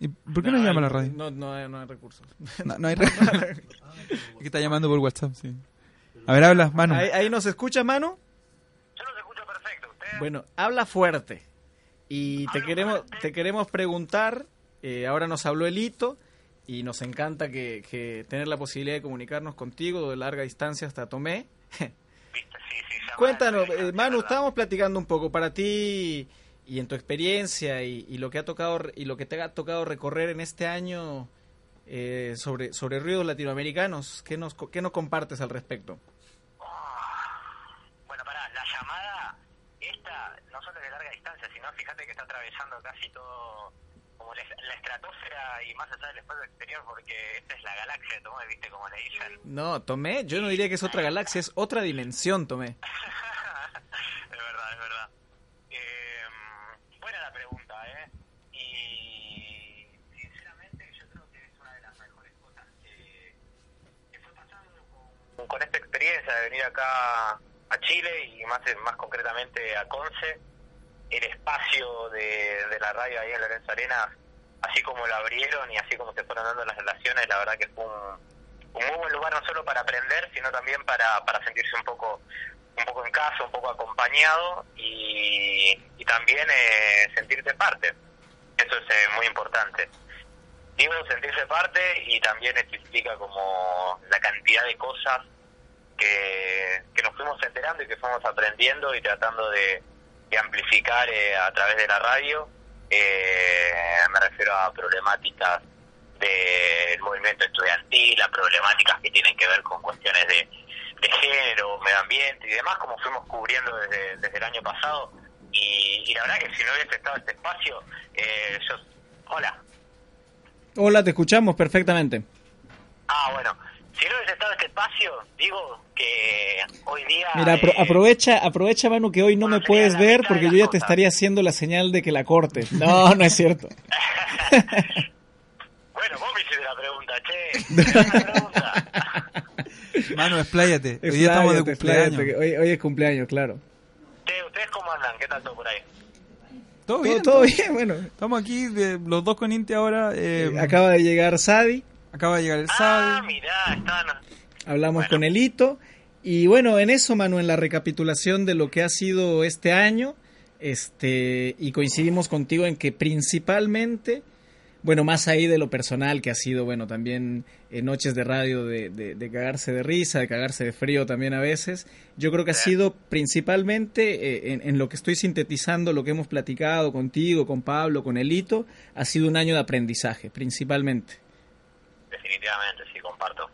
¿Y por qué no, llama a la radio? No, no, hay- no hay recursos. No, no hay re- Es que está llamando por WhatsApp, sí. A ver, habla, Manu. ¿Ahí, ahí nos escucha, Manu? Yo los escucho perfecto. Bueno, habla fuerte. Y te queremos, te queremos preguntar, eh, ahora nos habló Elito, y nos encanta que, que tener la posibilidad de comunicarnos contigo de larga distancia hasta Tomé. Cuéntanos, eh, Manu, estábamos platicando un poco para ti y en tu experiencia y, y lo que ha tocado y lo que te ha tocado recorrer en este año eh, sobre sobre ruidos latinoamericanos. ¿Qué nos qué nos compartes al respecto? Bueno, pará, la llamada, esta no solo de larga distancia, sino fíjate que está atravesando casi todo, como la, la estratosfera y más allá del espacio exterior, porque esta es la galaxia, ¿no? ¿Viste como le dicen? No, Tomé, yo no diría que es otra galaxia, es otra dimensión, Tomé. es verdad, es verdad. Eh, buena la pregunta, ¿eh? Y sinceramente yo creo que es una de las mejores cosas que, que fue pasando con, con esta experiencia de venir acá a Chile y más, más concretamente a Conce. El espacio de, la radio ahí en Lorenzo Arenas, así como lo abrieron y así como se fueron dando las relaciones, la verdad que fue un, un muy buen lugar no solo para aprender, sino también para, sentirse un poco un poco en casa, un poco acompañado y, también eh, sentirte parte. Eso es eh, muy importante. Digo, sentirse parte y también implica como la cantidad de cosas que nos fuimos enterando y que fuimos aprendiendo y tratando de, amplificar eh, a través de la radio. Eh, me refiero a problemáticas del movimiento estudiantil, a problemáticas que tienen que ver con cuestiones de, de género, medio ambiente y demás, como fuimos cubriendo desde, desde el año pasado. Y, y la verdad que si no hubiese estado este espacio, eh, yo... Hola. Hola, te escuchamos perfectamente. Ah, bueno. Si no hubiese estado este espacio, digo que hoy día... Mira, apro- eh, aprovecha, aprovecha, Manu, que hoy no me puedes ver porque yo ya te estaría haciendo la señal de que la cortes. No, no es cierto. Bueno, vos me hiciste la pregunta, che. Me hiciste la pregunta. Manu, expláyate. Hoy día estamos de cumpleaños. Hoy, hoy es cumpleaños, claro. Che, ¿ustedes cómo andan? ¿Qué tal todo por ahí? ¿Todo Todo, bien? todo bien, bueno. Estamos aquí, de- los dos con Inti ahora. eh, Acaba de llegar Sadi, acaba de llegar el Ah, sábado. mirá, están... hablamos Bueno. con Elito. Y bueno, en eso, Manu, en la recapitulación de lo que ha sido este año, este, y coincidimos contigo en que principalmente bueno, más ahí de lo personal que ha sido, bueno, también eh, noches de radio de, de, de cagarse de risa, de cagarse de frío también a veces. Yo creo que ha sido principalmente eh, en, en lo que estoy sintetizando, lo que hemos platicado contigo, con Pablo, con Elito, ha sido un año de aprendizaje, principalmente. Definitivamente, sí, comparto.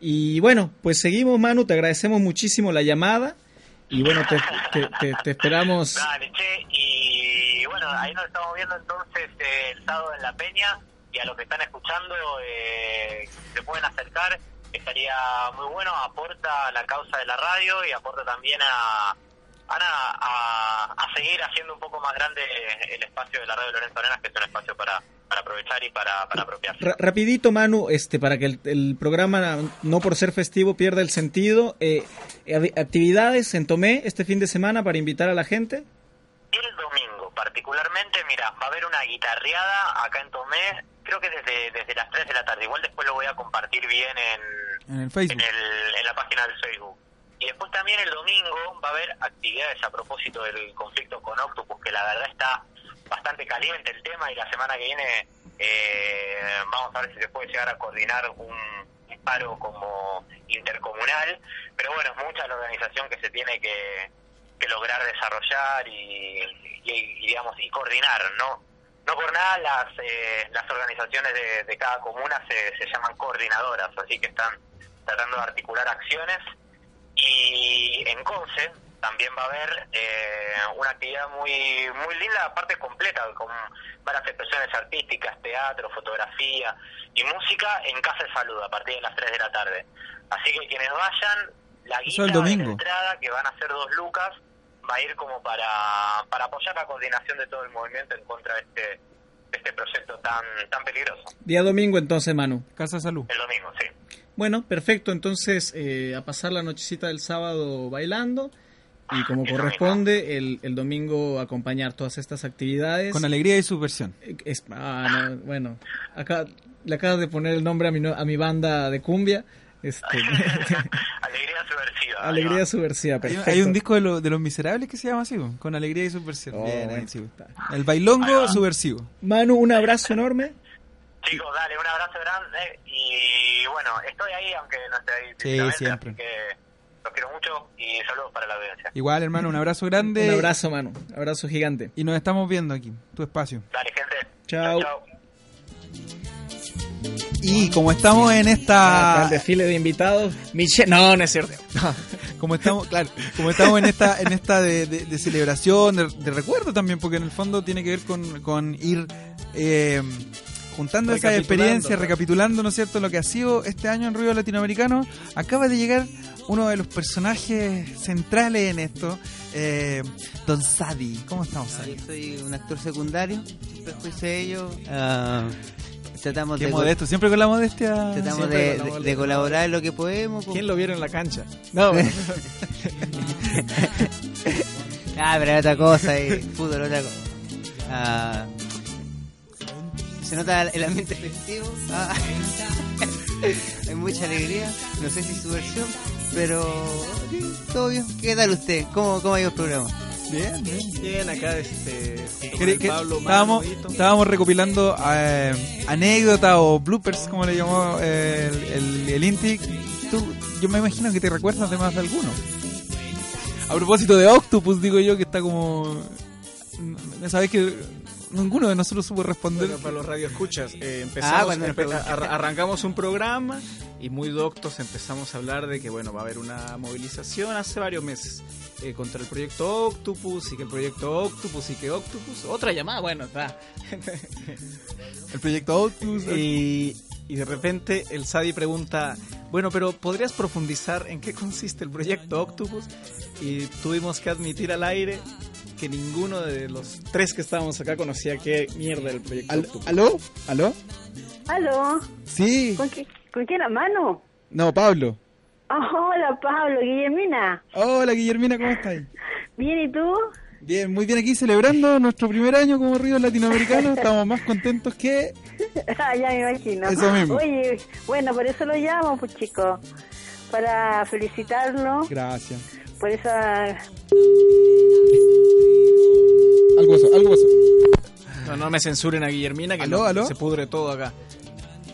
Y bueno, pues seguimos, Manu, te agradecemos muchísimo la llamada y bueno, te, te, te, te esperamos. Dale, che, y bueno, ahí nos estamos viendo entonces eh, el sábado en La Peña y a los que están escuchando eh, se pueden acercar, estaría muy bueno, aporta a la causa de la radio y aporta también a, a, nada, a, a seguir haciendo un poco más grande el espacio de la radio Lorenzo Arenas, que es un espacio para, para aprovechar y para, para apropiarse. Ra- rapidito, Manu, este, para que el, el programa, no por ser festivo, pierda el sentido. Eh, actividades en Tomé este fin de semana para invitar a la gente. El domingo, particularmente, mira, va a haber una guitarreada acá en Tomé, creo que desde, desde las 3 de la tarde. Igual después lo voy a compartir bien en, En el Facebook. en, el- en la página del Facebook. Y después también el domingo va a haber actividades a propósito del conflicto con Octopus, que la verdad está bastante caliente el tema y la semana que viene eh, vamos a ver si se puede llegar a coordinar un, paro como intercomunal. Pero bueno, es mucha la organización que se tiene que, lograr desarrollar y, digamos y coordinar, ¿no? No por nada las eh, las organizaciones de, de cada comuna se, se llaman coordinadoras, así que están tratando de articular acciones y en Conce también va a haber eh, una actividad muy muy linda, aparte completa, con varias expresiones artísticas, teatro, fotografía y música en Casa de Salud a partir de las 3 de la tarde. Así que quienes vayan, la guita el de domingo. entrada, que van a ser dos lucas, va a ir como para, para apoyar la coordinación de todo el movimiento en contra de este, de este proyecto tan, tan peligroso. Día domingo entonces, Manu. Casa de Salud. El domingo, sí. Bueno, perfecto. Entonces, eh, a pasar la nochecita del sábado bailando y como Eso corresponde, el, el domingo acompañar todas estas actividades. Con alegría y subversión. Es- ah, no, bueno, acá le acabas de poner el nombre a mi, no- a mi banda de cumbia. Este, Alegría subversiva. Alegría va. subversiva, Hay, un- perfecto. hay un disco de, lo- de Los Miserables que se llama así, con alegría y subversión. Oh, Bien, bueno. El bailongo subversivo. Manu, un abrazo enorme. Chicos, dale, un abrazo grande y bueno, estoy ahí aunque no esté ahí Sí, siempre. así que los quiero mucho y saludos para la audiencia. Igual, hermano, un abrazo grande. Un abrazo, Manu. Abrazo gigante. Y nos estamos viendo aquí, tu espacio. Dale, gente. Chao. chao. Y como estamos en esta... el desfile de invitados. Michelle. No, no es cierto. como estamos, claro, como estamos en esta, en esta de, de- de celebración, de, de recuerdo también, porque en el fondo tiene que ver con, con ir eh, juntando esas experiencias, recapitulando, ¿no es cierto?, lo que ha sido este año en Río Latinoamericano. Acaba de llegar uno de los personajes centrales en esto, eh, Don Sadi. ¿Cómo estamos, Sadi? Yo soy un actor secundario, siempre fui sello. ah, tratamos Qué de, modesto, siempre con la modestia. tratamos de, con la de- mole- de colaborar en lo que podemos. ¿Quién lo vieron en la cancha? No, bueno. Ah, pero era otra cosa, eh, fútbol, otra cosa. Ah, se nota el ambiente festivo. ah, hay mucha alegría. No sé si su versión, pero todo bien. ¿Qué tal usted? ¿Cómo, cómo ha ido el programa? Bien, bien. Bien, acá este. que Pablo, estábamos recopilando eh, anécdotas o bloopers, como le llamó eh, el, el, el Inti. Tú, yo me imagino que te recuerdas de más de alguno. A propósito de Octopus, digo yo, que está como... Sabes que ninguno de nosotros supo responder. Bueno, para los radioescuchas, eh, empezamos, Ah, cuando me empe- pregunté. ar- arrancamos un programa y muy doctos empezamos a hablar de que bueno va a haber una movilización hace varios meses eh, contra el proyecto Octopus y que el proyecto Octopus y que Octopus otra llamada bueno está El proyecto Octopus. y, y de repente el Sadi pregunta bueno pero podrías profundizar en qué consiste el proyecto Octopus y tuvimos que admitir al aire que ninguno de los tres que estábamos acá conocía qué mierda el proyecto Al- Octopus. ¿Aló? ¿Aló? ¿Aló? Sí. ¿Con, qué, ¿Con quién la mano? No, Pablo. Ah, hola, Pablo, Guillermina. Hola, Guillermina, ¿cómo estás? ¿Bien y tú? Bien, muy bien aquí celebrando nuestro primer año como Río Latinoamericano. Estamos más contentos que... Ah, ya me imagino. Eso mismo. Oye, bueno, por eso lo llamo, pues chico. Para felicitarlo Gracias. por esa... Algo pasó, algo pasó. No, no me censuren a Guillermina que ¿Aló, no- aló? se pudre todo acá.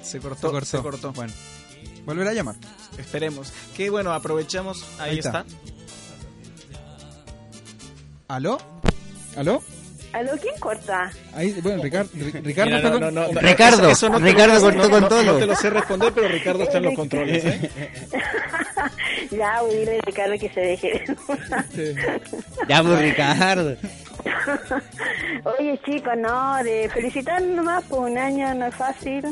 Se cortó, Se cortó. se cortó. Bueno, volverá a llamar. Esperemos. Que bueno, aprovechamos. Ahí, Ahí está. está. ¿Aló? ¿Aló? ¿Aló? ¿Quién corta? Ahí, bueno, Ricardo, Ricardo Mira, está no, con- no, no, no, Ricardo, eso Ricardo cortó con no, todo. No te lo sé responder, pero Ricardo está en los controles. ¿eh? ya, voy a dile a Ricardo que se deje. Ya, pues Ricardo. Oye, chicos, no, de felicitar nomás por un año no es fácil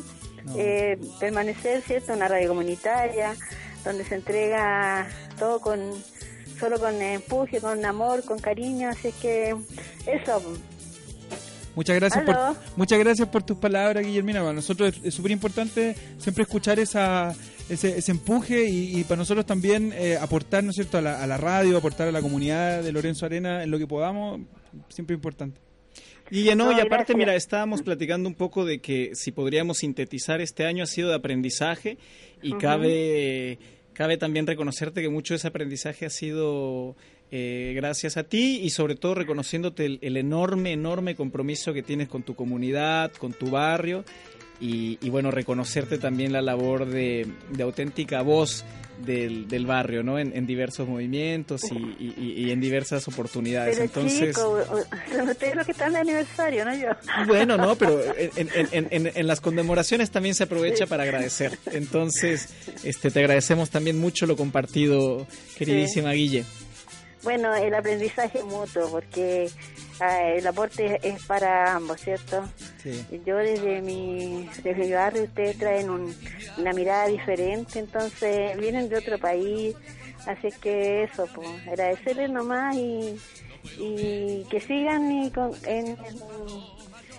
eh, permanecer, ¿cierto? Una radio comunitaria donde se entrega todo con solo con empuje, con amor, con cariño, así que eso. Muchas gracias por muchas gracias por tus palabras, Guillermina. Para nosotros es- es súper importante siempre escuchar esa ese, ese empuje y, y para nosotros también eh, aportar, ¿no es cierto?, a la, a la radio, aportar a la comunidad de Lorenzo Arena en lo que podamos, siempre importante. Y ya no, No, y aparte, gracias. mira, estábamos platicando un poco de que si podríamos sintetizar este año ha sido de aprendizaje y cabe, cabe también reconocerte que mucho de ese aprendizaje ha sido eh, gracias a ti y sobre todo reconociéndote el, el enorme, enorme compromiso que tienes con tu comunidad, con tu barrio y, y, bueno, reconocerte también la labor de, de auténtica voz del, del barrio, ¿no? En, en diversos movimientos y, y- y en diversas oportunidades. Pero Entonces... chicos, son ustedes los que están de aniversario, no yo. Bueno, no, pero en, en- en- en- en las conmemoraciones también se aprovecha para agradecer. Entonces, este, te agradecemos también mucho lo compartido, queridísima Guille. Bueno, el aprendizaje mutuo, porque ah, el aporte es para ambos, ¿cierto? Sí. Yo desde mi, desde mi barrio, ustedes traen un- una mirada diferente, entonces vienen de otro país, así que eso, pues, agradecerles nomás y, y que sigan y con- en, en-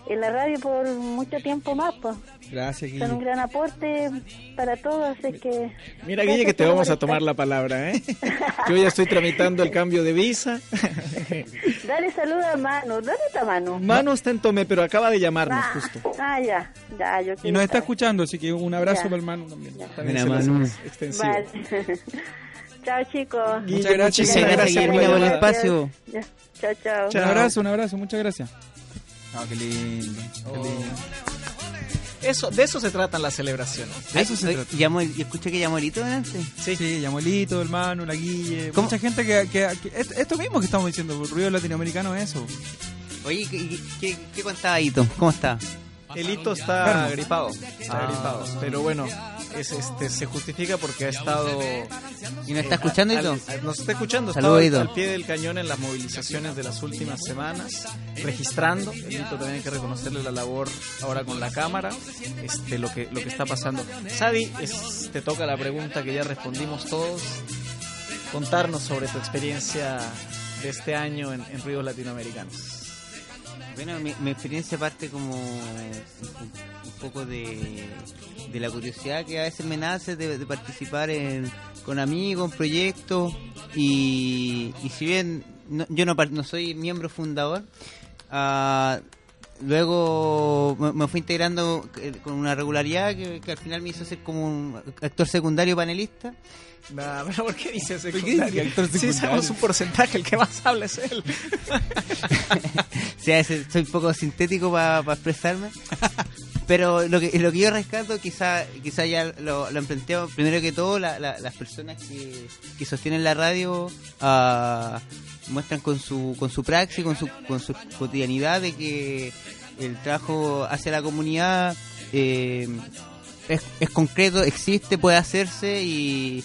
en la radio por mucho tiempo más, pues. Gracias, Son un Guille. gran aporte para todos, así que... Mira, Guille, que te vamos a tomar la palabra, ¿eh? Yo ya estoy tramitando el cambio de visa. Dale saludo a Manu, ¿dónde está Manu? Mano está en Tome, pero acaba de llamarnos Ah, justo. ah, ya, ya, yo Y nos está escuchando, así que un abrazo Ya. para el hermano también. También Mira, Manu. extensivo. Vale. Chao, chicos. Guille, Muchas gracias. Muchas gracias, gracias por el espacio. Chao. Chao. Un abrazo, un abrazo, muchas gracias. Ah, qué lindo, Oh. qué lindo. Eso, de eso se tratan las celebraciones. De eso se trata. llamó yo escuché que llamó Lito antes. Sí. Sí, Yamuelito, el Manu, la Guille, ¿Cómo? mucha gente que, que- que- esto, mismo que estamos diciendo, el ruido latinoamericano es eso. Oye, ¿qué, qué, qué, qué contaba Hito? ¿Cómo está? El hito está Enfermo. gripado, está Ah. gripado, pero bueno, es, este, se justifica porque ha estado... ¿Y no está escuchando, al- Hito? al- nos está escuchando, está al, pie del cañón en las movilizaciones de las últimas semanas, registrando, el hito también hay que reconocerle la labor ahora con la cámara, este, lo que lo que está pasando. Sadi, es- te toca la pregunta que ya respondimos todos, contarnos sobre tu experiencia de este año en, en Ruidos Latinoamericanos. Bueno, mi, mi experiencia parte como un, poco de, de la curiosidad que a veces me nace de, participar en, con amigos, en proyectos y, y si bien no- yo no, soy miembro fundador, ah, luego me, me fui integrando eh, con una regularidad que, que al final me hizo ser como un actor secundario panelista. Nah, pero ¿por qué dices qué dice secundario? actor Sí, sabemos un porcentaje, el que más habla es él. O sea, soy un poco sintético para expresarme. Pero lo que, lo que yo rescato, quizá, quizá ya lo, lo han planteado, primero que todo, la- la- las personas que, que sostienen la radio ah, muestran con su, con su praxis, con su, con su cotidianidad de que el trabajo hacia la comunidad eh, es, es concreto, existe, puede hacerse y,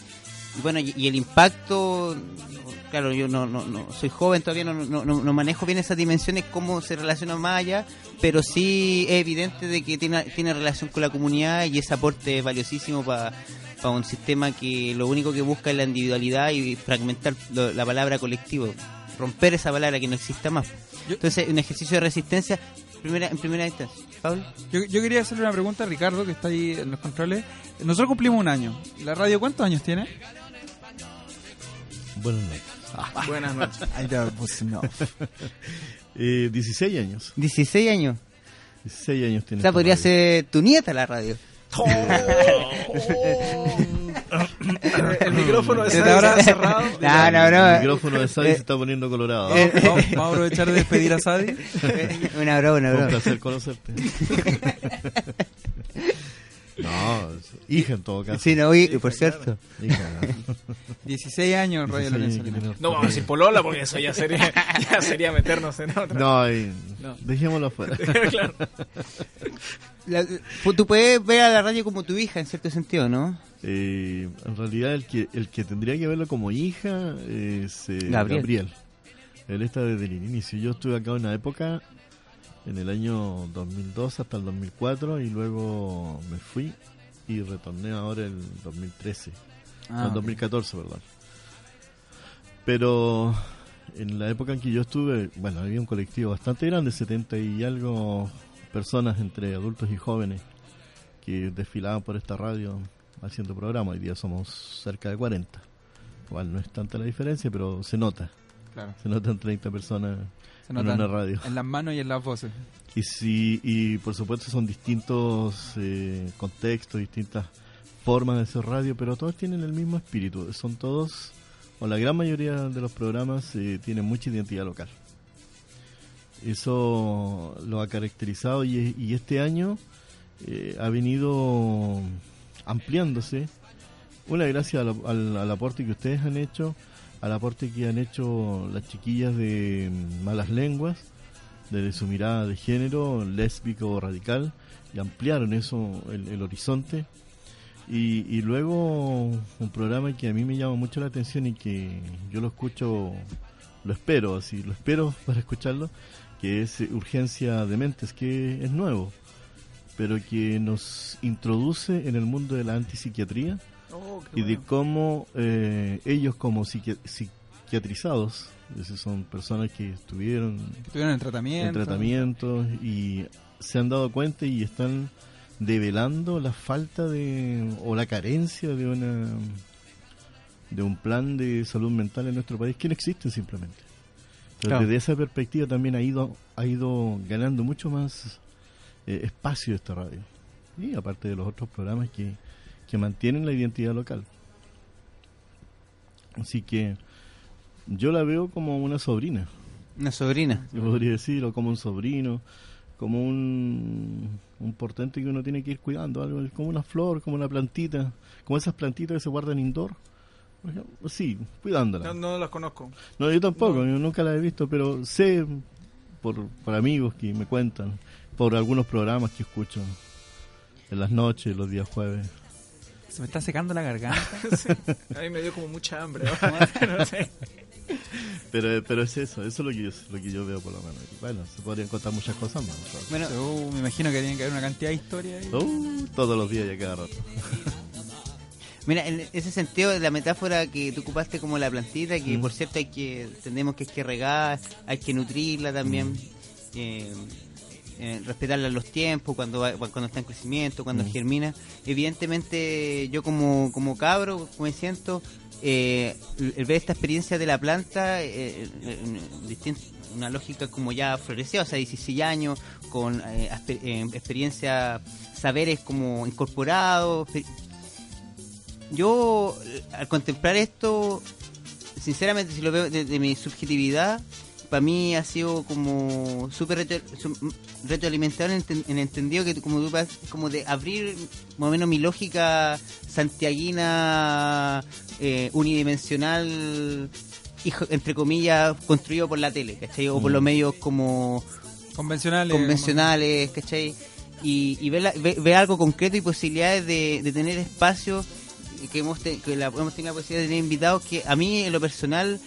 y bueno, y, y el impacto, claro, yo no, no, no soy joven todavía, no, no, no, manejo bien esas dimensiones, cómo se relaciona más allá, pero sí es evidente de que tiene, tiene relación con la comunidad y ese aporte es valiosísimo para un sistema que lo único que busca es la individualidad y fragmentar lo- la palabra colectivo, romper esa palabra que no exista más. Entonces, un ejercicio de resistencia primera, en primera instancia. Pablo. Yo, yo quería hacerle una pregunta a Ricardo, que está ahí en los controles. Nosotros cumplimos un año. ¿La radio cuántos años tiene? Buenas noches. Buenas noches. pues no. Eh, 16 años. 16 años. 16 años tiene. O sea, esta podría radio. ser tu nieta la radio. el, el micrófono de Sadi está cerrado. No, no, no. El micrófono de Sadi se está poniendo colorado. eh, Vamos, vamos a aprovechar de despedir a Sadi. una broma, una Un broma. placer conocerte. No, hija en todo caso. Sí, no, y por cierto. Hija, 16 años, Lorenzo. No vamos a decir polola porque eso ya sería, ya sería meternos en otra. No, No. dejémoslo afuera. claro. La- tú puedes ver a la radio como tu hija, en cierto sentido, ¿no? Eh, en realidad el que el que tendría que verlo como hija es eh, Gabriel. Gabriel. Él está desde el inicio. Yo estuve acá una época, en el año 2002 hasta el 2004, y luego me fui y retorné ahora el 2013. Ah, No, el 2014, perdón. Pero en la época en que yo estuve, bueno, había un colectivo bastante grande, 70 y algo personas entre adultos y jóvenes que desfilaban por esta radio haciendo programa. Hoy día somos cerca de 40. Igual no es tanta la diferencia, pero se nota. Claro. Se notan 30 personas Se en una radio. en las manos y en las voces. Y sí, y por supuesto son distintos eh, contextos, distintas formas de hacer radio, pero todos tienen el mismo espíritu. Son todos, o la gran mayoría de los programas, eh, tienen mucha identidad local. Eso lo ha caracterizado y, y este año eh, ha venido ampliándose. Una gracias al, al- al aporte que ustedes han hecho, al aporte que han hecho las chiquillas de mm, Malas Lenguas, desde su mirada de género, lésbico radical, y ampliaron eso, el, el horizonte. Y, y luego un programa que a mí me llama mucho la atención y que yo lo escucho, lo espero, así, lo espero para escucharlo, que es eh, Urgencia de Mentes, que es nuevo, pero que nos introduce en el mundo de la antipsiquiatría Oh, y de cómo eh, ellos como psiqui- psiquiatrizados, son personas que estuvieron Que estuvieron en tratamiento. en tratamientos y se han dado cuenta y están develando la falta de o la carencia de una de un plan de salud mental en nuestro país que no existe simplemente. Entonces, Claro. desde esa perspectiva también ha ido ha ido ganando mucho más eh, espacio esta radio y aparte de los otros programas que, que mantienen la identidad local. Así que yo la veo como una sobrina Una sobrina. yo podría decirlo, como un sobrino, como un, un portente que uno tiene que ir cuidando, algo como una flor, como una plantita, como esas plantitas que se guardan indoor. Por ejemplo, Sí, cuidándolas. No, no las conozco. No, yo tampoco, No. yo nunca las he visto, pero sé por, por amigos que me cuentan, por algunos programas que escucho en las noches, los días jueves. Se me está secando la garganta. Sí. A mí me dio como mucha hambre. ¿no? No sé. Pero, pero es eso, eso es lo que yo, lo que yo veo por lo menos. Y Bueno, se podrían contar muchas cosas más. Bueno, Uh, me imagino que tiene que haber una cantidad de historias ahí. Uh, todos los días y a cada rato. Mira, en ese sentido, la metáfora que tú ocupaste como la plantita, que Mm. por cierto hay que, entendemos que hay que regar, hay que nutrirla también, Mm. eh, eh, respetarla los tiempos, cuando cuando está en crecimiento, cuando Mm. germina. Evidentemente, yo como, como cabro, como me siento, eh, el ver esta experiencia de la planta, eh, eh, una lógica como ya florecida, o sea, 16 años, con eh, experiencia, saberes como incorporados, yo al contemplar esto, sinceramente si lo veo desde mi subjetividad, para mí ha sido como súper reto, su- retroalimentado en, el enten- en el entendido que tú- como tú vas- como de abrir más o menos mi lógica santiaguina eh, unidimensional hijo- entre comillas construido por la tele ¿cachai? o por Mm. los medios como Convencionales. convencionales, ¿cachai? Y, y ver, la- ve- ver algo concreto y posibilidades de, de tener espacios que hemos, te- que la, hemos tenido la posibilidad de tener invitados que a mí en lo personal,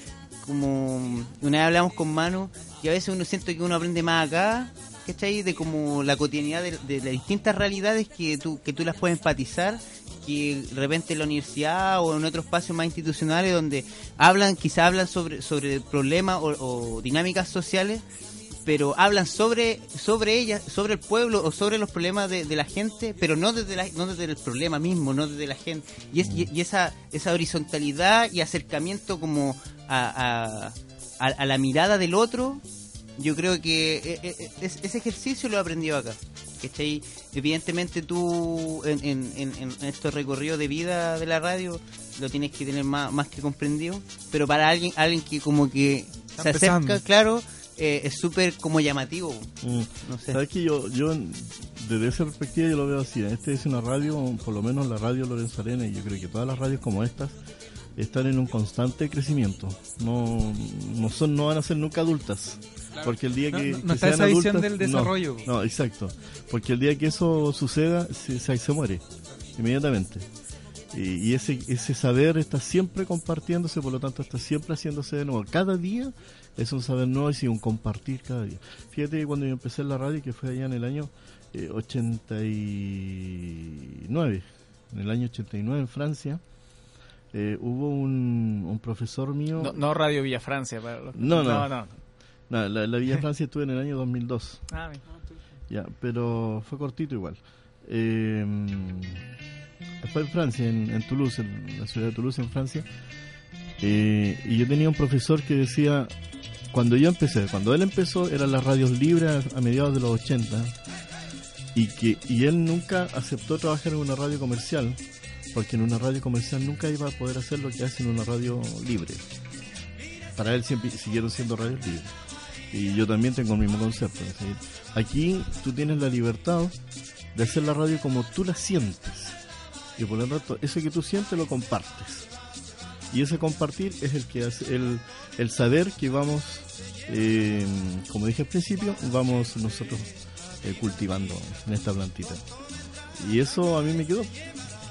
como una vez hablamos con Manu, y a veces uno siente que uno aprende más acá, ¿cachai? De como la cotidianidad de, de las distintas realidades que tú, que tú las puedes empatizar que de repente en la universidad o en otros espacios más institucionales donde hablan, quizá hablan sobre, sobre problemas o, o dinámicas sociales pero hablan sobre sobre ellas, sobre el pueblo o sobre los problemas de, de la gente, pero no desde la- no desde el problema mismo, no desde la gente. Y, es, y, y esa esa horizontalidad y acercamiento como a, a, a- a la mirada del otro, yo creo que e- e- e- es- ese ejercicio lo he aprendido acá. ¿cachai? Evidentemente tú en, en, en, en este recorrido de vida de la radio lo tienes que tener más, más que comprendido, pero para alguien alguien que como que Está se empezando. acerca, claro, eh, es súper como llamativo. Mm. No sé. Sabes que yo, yo desde esa perspectiva yo lo veo así. Este es una radio, por lo menos la radio Lorenzo Arena, y yo creo que todas las radios como estas están en un constante crecimiento. No, no son, no van a ser nunca adultas. Porque el día que, no- no que está sean esa visión adultas, del no, desarrollo. No, exacto. Porque el día que eso suceda, se, se, se muere inmediatamente. Y, y ese, ese saber está siempre compartiéndose, por lo tanto está siempre haciéndose de nuevo. Cada día es un saber nuevo y un compartir cada día. Fíjate que cuando yo empecé en la radio, que fue allá en el año eh, 89, en el año 89 en Francia, eh, hubo un, un profesor mío... No, no Radio Villa Francia. Para los- No, no. no, no. No, la, la Villa Francia estuve en el año 2002. Ah, mira. Ya, pero fue cortito igual. Eh, fue en Francia, en, en Toulouse, en la ciudad de Toulouse, en Francia. Eh, y yo tenía un profesor que decía, cuando yo empecé, cuando él empezó, eran las radios libres a, a mediados de los 80. Y, que, y él nunca aceptó trabajar en una radio comercial, porque en una radio comercial nunca iba a poder hacer lo que hace en una radio libre. Para él siempre siguieron siendo radios libres. Y yo también tengo el mismo concepto. Aquí tú tienes la libertad de hacer la radio como tú la sientes. Y por lo tanto, eso que tú sientes lo compartes. Y ese compartir es el que hace, el, el saber que vamos, eh, como dije al principio, vamos nosotros eh, cultivando en esta plantita. Y eso a mí me quedó.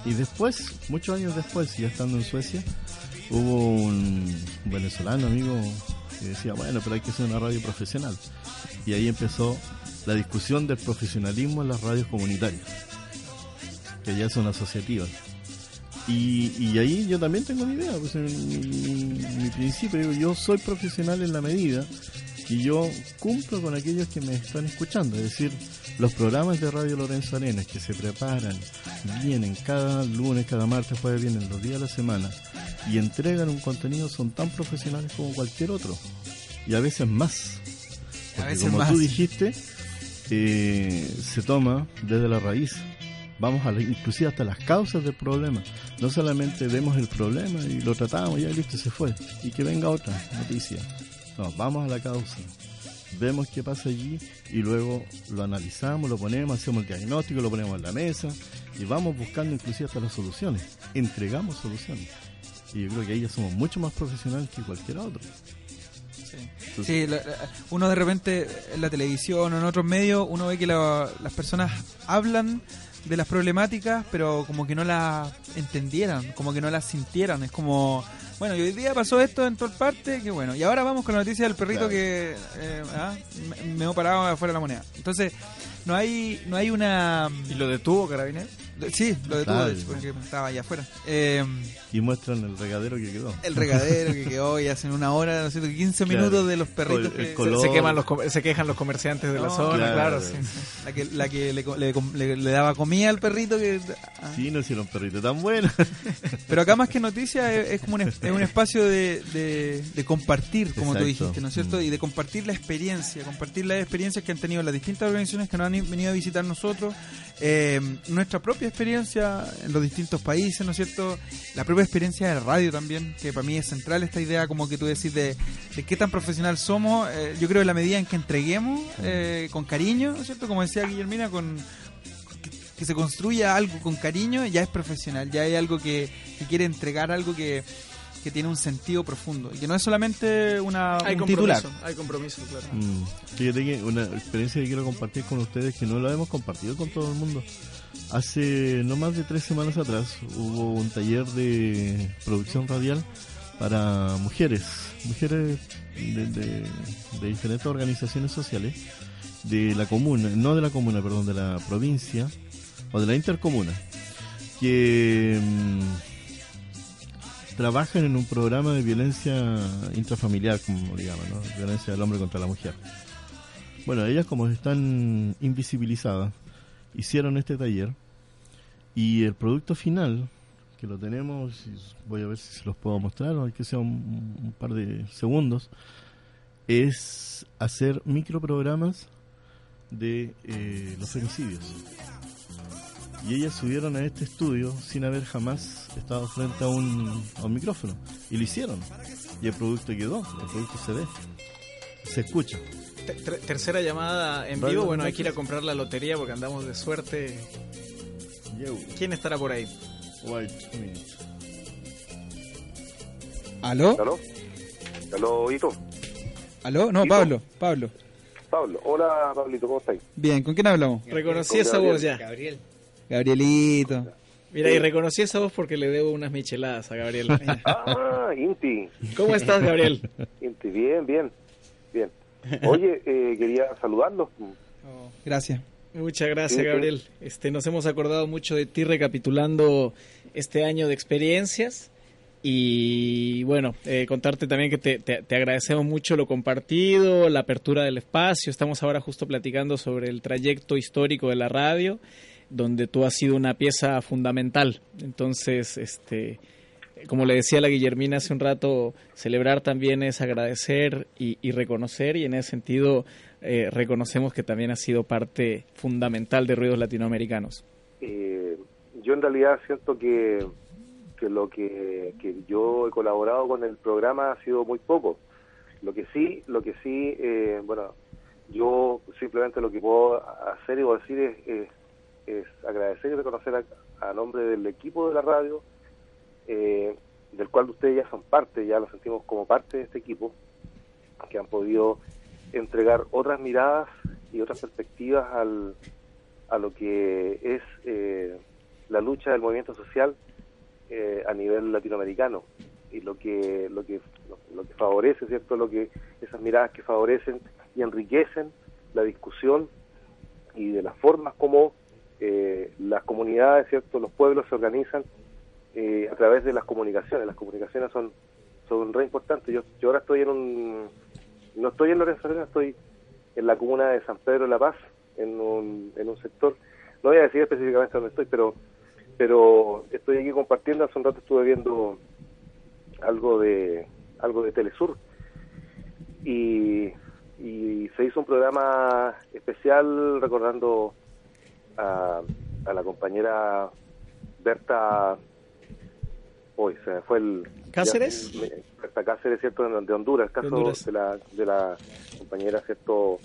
Y después, muchos años después, ya estando en Suecia, hubo un venezolano amigo que decía, bueno, pero hay que hacer una radio profesional. Y ahí empezó la discusión del profesionalismo en las radios comunitarias, que ya son asociativas. Y, y ahí yo también tengo mi idea, pues en mi, mi principio, digo, yo soy profesional en la medida que yo cumplo con aquellos que me están escuchando, es decir, los programas de Radio Lorenzo Arenas que se preparan, vienen cada lunes, cada martes, jueves, vienen los días de la semana y entregan un contenido son tan profesionales como cualquier otro y a veces más. Porque veces como más. tú dijiste, eh, se toma desde la raíz. Vamos a la- inclusive hasta las causas del problema. No solamente vemos el problema y lo tratamos, ya listo, se fue. Y que venga otra noticia. No, vamos a la causa. Vemos qué pasa allí y luego lo analizamos, lo ponemos, hacemos el diagnóstico, lo ponemos en la mesa y vamos buscando inclusive hasta las soluciones. Entregamos soluciones. Y yo creo que ahí ya somos mucho más profesionales que cualquier otro. Entonces, Sí, la- la- uno de repente en la televisión o en otros medios, uno ve que la- las personas hablan de las problemáticas, pero como que no las entendieran, como que no las sintieran. Es como, bueno, y hoy día pasó esto en toda parte, que bueno. Y ahora vamos con la noticia del perrito Claro. que eh, ah, me, me he parado afuera de la moneda. Entonces, no hay, no hay una... ¿Y lo detuvo, Carabinero? Sí, lo detuvo, Claro. de hecho, porque estaba allá afuera. Eh, y muestran el regadero que quedó. el regadero que quedó y hacen una hora, no sé, 15 Claro. minutos de los perritos el que... color. Se, se queman los, com- se quejan los comerciantes de la zona, claro. claro. sí. La que, la que le, le- le- le daba comida al perrito. que ah. Sí, no hicieron perrito tan bueno. Pero acá más que noticia es, es como un, es un espacio de, de- de compartir, como tú Exacto. dijiste, ¿no es cierto? Mm. Y de compartir la experiencia, compartir las experiencias que han tenido las distintas organizaciones que nos han venido a visitar nosotros, eh, nuestra propia experiencia en los distintos países, ¿no es cierto? La propia experiencia de radio también, que para mí es central esta idea, como que tú decís, de, de qué tan profesional somos. eh, yo creo que la medida en que entreguemos eh, con cariño, ¿no es cierto? Como decía Guillermina, con que, que se construya algo con cariño, ya es profesional, ya hay algo que, que quiere entregar algo que, que tiene un sentido profundo y que no es solamente una, Hay un titular. compromiso, hay compromiso, claro. Mm, Fíjate que una experiencia que quiero compartir con ustedes que no la hemos compartido con todo el mundo. Hace no más de tres semanas atrás hubo un taller de producción radial para mujeres, mujeres de, de- de diferentes organizaciones sociales de la comuna, no de la comuna, perdón, de la provincia o de la intercomuna, que mm, trabajan en un programa de violencia intrafamiliar, como llaman, ¿no? violencia del hombre contra la mujer. Bueno, ellas como están invisibilizadas, hicieron este taller y el producto final, que lo tenemos, voy a ver si se los puedo mostrar, o sea un, un par de segundos, es hacer microprogramas de eh, los femicidios. Y ellas subieron a este estudio sin haber jamás estado frente a un, a un micrófono. Y lo hicieron. Y el producto quedó, el producto se ve, se escucha. Te- ter- tercera llamada en Radio vivo. Bueno, hay que ir a comprar la lotería porque andamos de suerte. Yo, ¿Quién estará por ahí? ¿Aló? ¿Aló? ¿Aló, Hito? ¿Aló? No, Hito. Pablo, Pablo. Pablo. Hola, Pablito, ¿cómo estáis? Bien, ¿con quién hablamos? Reconocí Con esa voz ya. Gabriel. Gabrielito. Mira, y reconocí esa voz porque le debo unas micheladas a Gabriel. Ah, Inti. ¿Cómo estás, Gabriel? Inti, bien, bien. Bien. Oye, eh, quería saludarlos. Gracias. Muchas gracias, Sí, sí. Gabriel. Este, nos hemos acordado mucho de ti recapitulando este año de experiencias. Y bueno, eh, contarte también que te, te- te agradecemos mucho lo compartido, la apertura del espacio. Estamos ahora justo platicando sobre el trayecto histórico de la radio, donde tú has sido una pieza fundamental. Entonces, este, como le decía la Guillermina hace un rato, celebrar también es agradecer y, y reconocer, y en ese sentido eh, reconocemos que también ha sido parte fundamental de Ruidos Latinoamericanos. Eh, yo en realidad siento que, que lo que, que yo he colaborado con el programa ha sido muy poco. Lo que sí, lo que sí, eh, bueno, yo simplemente lo que puedo hacer y decir es, es agradecer y reconocer a, a nombre del equipo de la radio, eh, del cual ustedes ya son parte, ya lo sentimos como parte de este equipo, que han podido entregar otras miradas y otras perspectivas al, a lo que es eh, la lucha del movimiento social eh, a nivel latinoamericano. Y lo que lo que lo, que favorece cierto lo que esas miradas que favorecen y enriquecen la discusión y de las formas como eh, las comunidades cierto los pueblos se organizan eh, a través de las comunicaciones. Las comunicaciones son son re importantes. Yo yo ahora estoy en un no estoy en Lorenzo Arena estoy en la comuna de San Pedro de la Paz en un, en un sector. No voy a decir específicamente dónde estoy pero pero estoy aquí compartiendo. Hace un rato estuve viendo algo de algo de Telesur. Y, y se hizo un programa especial recordando a, a la compañera Berta hoy se fue el ¿Cáceres? ya, Berta Cáceres cierto de, Honduras el caso De Honduras. de la de la compañera cierto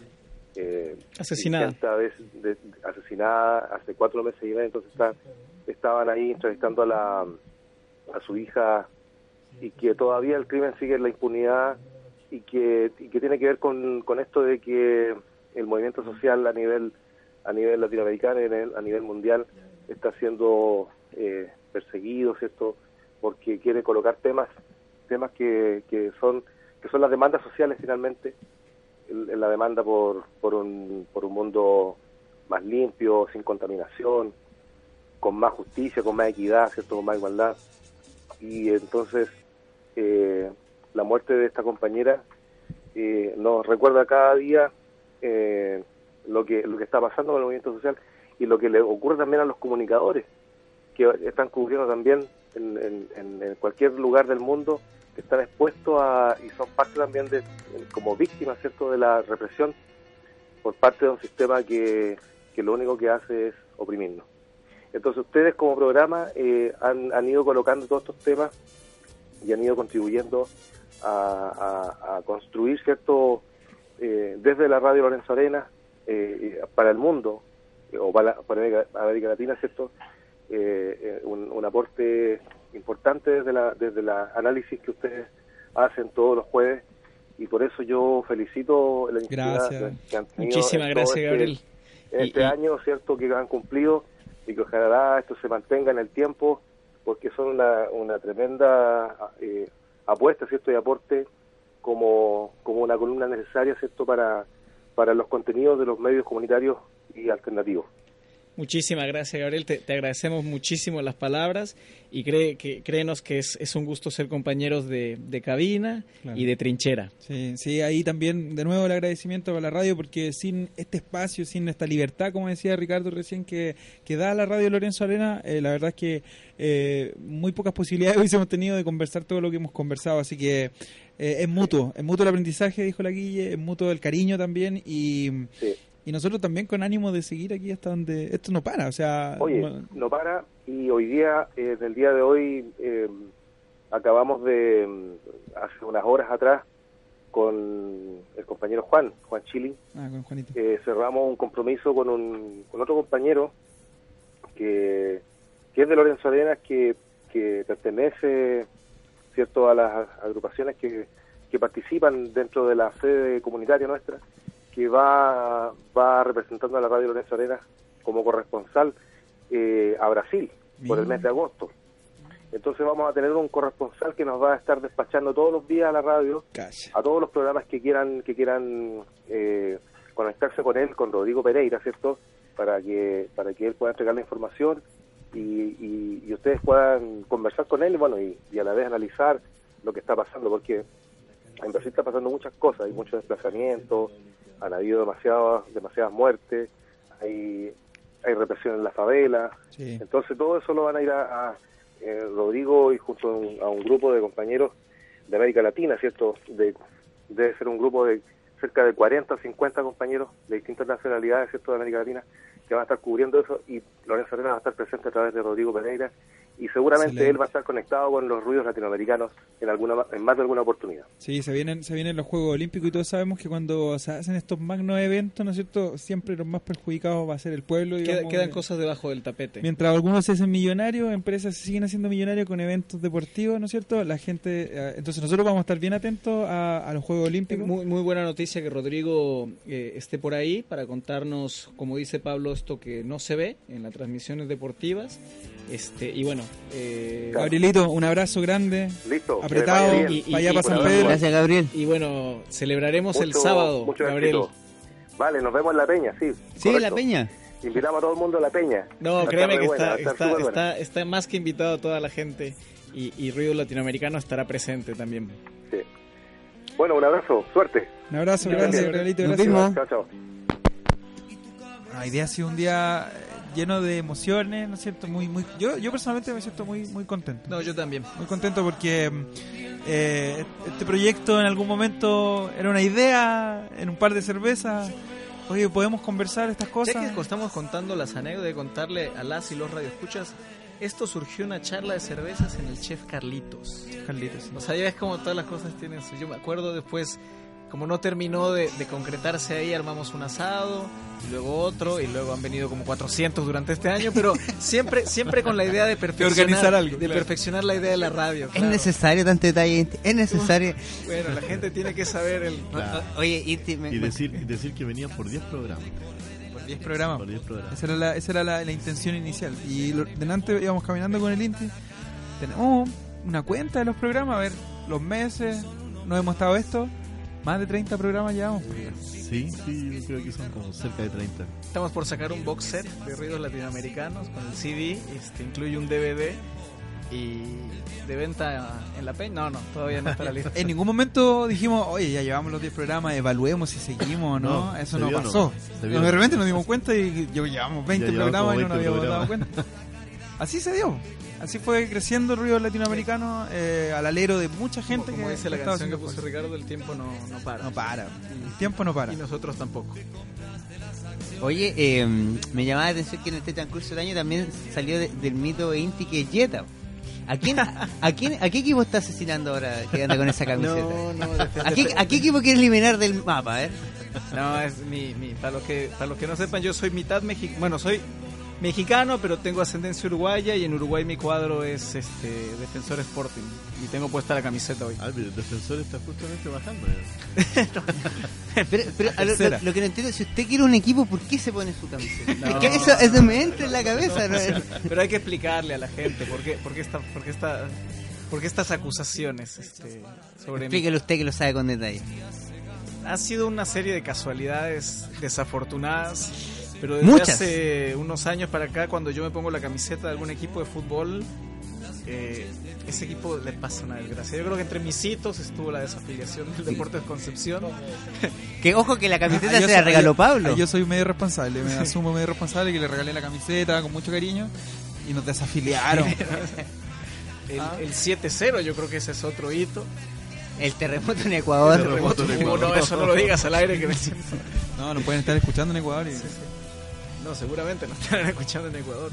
eh, Asesinada. vez de- de- asesinada hace cuatro meses y medio entonces está- estaban ahí entrevistando a la a su hija y que todavía el crimen sigue en la impunidad y que, y que tiene que ver con, con esto de que el movimiento social a nivel a nivel latinoamericano y a nivel, a nivel mundial está siendo eh, perseguido cierto porque quiere colocar temas temas que, que son que son las demandas sociales finalmente. El- en la demanda por, por un por un mundo más limpio sin contaminación con más justicia con más equidad cierto con más igualdad. Y entonces eh, la muerte de esta compañera eh, nos recuerda cada día eh, lo que lo que está pasando con el movimiento social y lo que le ocurre también a los comunicadores que están cubriendo también en, en- en- cualquier lugar del mundo que están expuestos a y son parte también de como víctimas cierto de la represión por parte de un sistema que, que lo único que hace es oprimirnos entonces ustedes como programa eh, han, han ido colocando todos estos temas y han ido contribuyendo a, a- a construir, ¿cierto? Eh, desde la radio Lorenzo Arena eh, para el mundo, eh, o para, para América, Latina, ¿cierto? Eh, eh, un, un aporte importante desde la desde la análisis que ustedes hacen todos los jueves y por eso yo felicito la iniciativa que- han tenido Muchísimas gracias, este- Gabriel. este y- año, ¿cierto? Que han cumplido y que ojalá esto se mantenga en el tiempo, porque son una, una tremenda eh, apuesta, ¿cierto? Y aporte como, como una columna necesaria, ¿cierto? Para, para los contenidos de los medios comunitarios y alternativos. Muchísimas gracias, Gabriel. Te, te agradecemos muchísimo las palabras y cree, que, créenos que es, es un gusto ser compañeros de, de cabina Claro. y de trinchera. Sí, sí, ahí también de nuevo el agradecimiento a la radio porque sin este espacio, sin esta libertad, como decía Ricardo recién, que, que da la radio Lorenzo Arena, eh, la verdad es que eh, muy pocas posibilidades hubiésemos tenido de conversar todo lo que hemos conversado, así que eh, es mutuo, es mutuo el aprendizaje, dijo la Guille, es mutuo el cariño también y, Sí. y nosotros también con ánimo de seguir aquí hasta donde esto no para, o sea, Oye, no- no para y hoy día, eh, en el día de hoy, eh, acabamos de, mm, hace unas horas atrás, con el compañero Juan, Juan Chili, ah, con Juanito. eh, cerramos un compromiso con, un, con otro compañero que, que es de Lorenzo Arenas, que, que pertenece cierto a las agrupaciones que, que participan dentro de la sede comunitaria nuestra, que va, va representando a la radio Lorenzo Arenas como corresponsal eh, a Brasil por el mes de agosto. Entonces vamos a tener un corresponsal que nos va a estar despachando todos los días a la radio a todos los programas que quieran que quieran eh, conectarse con él, con Rodrigo Pereira, ¿cierto? Para que para que él pueda entregar la información y, y- y ustedes puedan conversar con él, bueno, y, y a la vez analizar lo que está pasando, porque en Brasil está pasando muchas cosas, hay muchos desplazamientos, han habido demasiadas demasiadas muertes, hay hay represión en la favela, Sí. entonces todo eso lo van a ir a, a, eh, Rodrigo y junto a un, a un grupo de compañeros de América Latina, ¿cierto? De, debe ser un grupo de cerca de 40 o 50 compañeros de distintas nacionalidades, ¿cierto? De América Latina, que van a estar cubriendo eso y Lorenzo Arena va a estar presente a través de Rodrigo Pereira y seguramente Excelente. él va a estar conectado con los ruidos latinoamericanos en alguna en más de alguna oportunidad. Sí, se vienen, se vienen los Juegos Olímpicos y todos sabemos que cuando se hacen estos magnos eventos, ¿no es cierto? Siempre los más perjudicados va a ser el pueblo. Queda- digamos, quedan eh, cosas debajo del tapete. Mientras algunos se hacen millonarios, empresas se siguen haciendo millonarios con eventos deportivos, ¿no es cierto? La gente, eh, entonces nosotros vamos a estar bien atentos a, a los Juegos Olímpicos. Muy, muy buena noticia que Rodrigo eh, esté por ahí para contarnos, como dice Pablo, esto que no se ve en las transmisiones deportivas. Este Y bueno, eh, Gabrielito, un abrazo grande, Listo. apretado, y- y- allá y- para San Pedro. Gracias, Gabriel. y bueno, celebraremos el Mucho- sábado, mucho Gabriel. éxito. Vale, nos vemos en la peña, sí. Sí, correcto. la peña. Invitamos a todo el mundo a la peña. No, a créeme que buena, está, a está, está, está más que invitado toda la gente y, y Ruido Latinoamericano estará presente también. Sí. Bueno, un abrazo, suerte. Un abrazo Gracias. grande, Gabrielito, gracias. Chao, chao. Bueno, hoy día ha sido un día eh, lleno de emociones, ¿no es cierto? Muy, muy, yo, yo personalmente me siento muy, muy contento. No, yo también. Muy contento porque eh, este proyecto en algún momento era una idea, en un par de cervezas. Oye, podemos conversar estas cosas. Ya que estamos contando las anécdotas de contarle a las y los radioescuchas, esto surgió una charla de cervezas en el chef Carlitos. Carlitos. O sea, ya ves como todas las cosas tienen su... Yo me acuerdo después, como no terminó de, de concretarse ahí, armamos un asado, y luego otro, y luego han venido como 400 durante este año, pero siempre siempre con la idea de perfeccionar, organizar algo, de claro. perfeccionar la idea de la radio. Es necesario tanto detalle, es necesario. Bueno, la gente tiene que saber el... Claro. Oye, Inti, me- Y decir, y decir que venía por 10 programas. Por 10 programas. Por 10 programas. Esa era, la, esa era la, la intención inicial. Y lo- delante íbamos caminando con el Inti. Tenemos una cuenta de los programas, a ver, los meses, no hemos estado esto. Más de 30 programas llevamos. Sí, sí, yo creo que son como cerca de 30. Estamos por sacar un box set de ruidos latinoamericanos con el CD, este incluye un DVD y de venta en la peña. No, no, todavía no está la lista. En ningún momento dijimos, oye, ya llevamos los 10 programas, evaluemos si seguimos o no. No, Eso no pasó. vio de repente nos dimos cuenta y yo llevamos 20 Ya llevamos programas y no nos 20 habíamos dado cuenta. Así se dio. Así fue creciendo el ruido latinoamericano eh, al alero de mucha gente Como que dice la canción que puso. Ricardo, el tiempo no, no para. No para. El tiempo no para. Y nosotros tampoco. Oye, eh, me llamaba la atención que en este transcurso del año también salió de- del mito Inti que es Jetta. ¿A quién, a, quién, ¿A qué equipo está asesinando ahora que anda con esa camiseta? No, no, ¿A qué, a qué equipo quiere eliminar del mapa? Eh? No, es mi, mi para los que para los que no sepan, yo soy mitad mexicano, bueno, soy mexicano, pero tengo ascendencia uruguaya y en Uruguay mi cuadro es este Defensor Sporting y tengo puesta la camiseta hoy. Ah, pero el defensor está justamente bajando. ya. Pero, pero a lo, lo- que no entiendo, si usted quiere un equipo, ¿por qué se pone su camiseta? No. Es que eso, eso me entra en la cabeza. ¿no? Pero hay que explicarle a la gente por qué, por qué, esta, por qué, esta, por qué estas acusaciones este, sobre mí. Explíquelo usted que lo sabe con detalle. Ha sido una serie de casualidades desafortunadas, pero desde Muchas. hace unos años para acá, cuando yo me pongo la camiseta de algún equipo de fútbol, eh, ese equipo le pasa una desgracia. Yo creo que entre mis hitos estuvo la desafiliación del Deportes Concepción. Que ojo que la camiseta Ah, se la regaló Pablo. Yo soy medio responsable, me asumo medio responsable que le regalé la camiseta con mucho cariño y nos desafiliaron. El, Ah. el 7-0, yo creo que ese es otro hito. El terremoto en Ecuador. Terremoto en Uh, Ecuador. no, eso no lo digas al aire que me siento. No, nos pueden estar escuchando en Ecuador. Y... No, seguramente no estarán escuchando en Ecuador.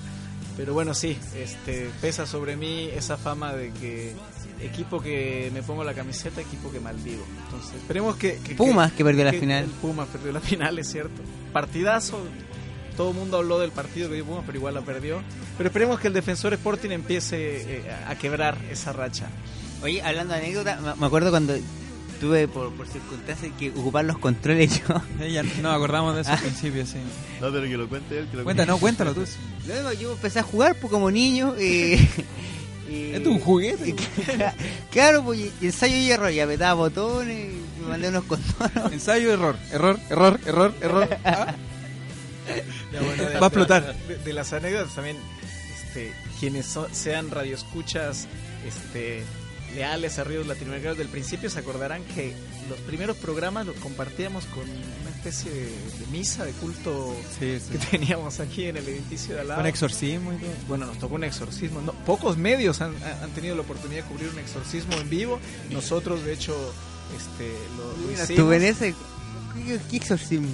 Pero bueno, sí, este, pesa sobre mí esa fama de que equipo que me pongo la camiseta, equipo que maldigo. Entonces, esperemos que... que- Pumas, que perdió la que- final. Pumas perdió la final, es cierto. Partidazo. Todo el mundo habló del partido que dio Pumas, pero igual la perdió. Pero esperemos que el defensor Sporting empiece eh, a quebrar esa racha. Oye, hablando de anécdota, me acuerdo cuando tuve por, por circunstancias que ocupar los controles yo. Eh, ya nos acordamos de eso al principio, sí. No, pero que lo cuente él. Que lo Cuenta, cuente. no, cuéntalo tú. Luego yo empecé a jugar pues, como niño. Esto es un juguete. claro, pues ensayo y error. Y apretaba botones, y me mandé unos contornos. Ensayo, error, error, error, error, error. Ah, Ya, bueno, de- Va a explotar. De, de las anécdotas también, este, quienes so- sean radioescuchas este, leales a Ríos Latinoamericanos del principio se acordarán que los primeros programas los compartíamos con una especie de, de misa, de culto Sí, sí. que teníamos aquí en el edificio de al lado. Con exorcismo y todo. Bueno, nos tocó un exorcismo. No, pocos medios han, han tenido la oportunidad de cubrir un exorcismo en vivo. Nosotros, de hecho, este, lo, lo hicimos. Estuve en ese. ¿Qué, qué exorcismo?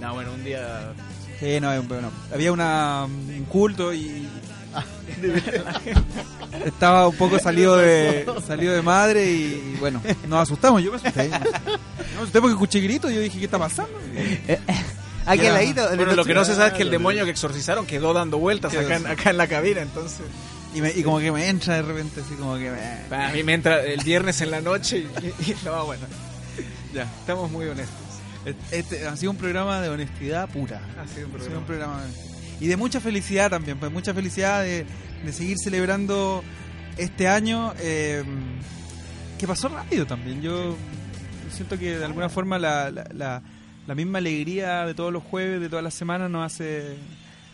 No, bueno, un día Sí, no, bueno, había una, un culto y estaba un poco salido de salido de madre y bueno, nos asustamos, yo me asusté. Me asusté porque escuché gritos y yo dije, ¿qué está pasando? Aquí al ladito. Bueno, lo que no se sabe es que el demonio que exorcizaron quedó dando vueltas acá en, así. acá en la cabina, entonces... Y, me- y como que me entra de repente, así como que me... A mí me entra el viernes en la noche y, y- no, bueno, ya, estamos muy honestos. Este ha sido un programa de honestidad pura. Ha sido un Ha sido un programa. programa y de mucha felicidad también, pues mucha felicidad de, de seguir celebrando este año eh, que pasó rápido también. Yo siento que de alguna forma la, la, la- la misma alegría de todos los jueves, de todas las semanas, nos hace,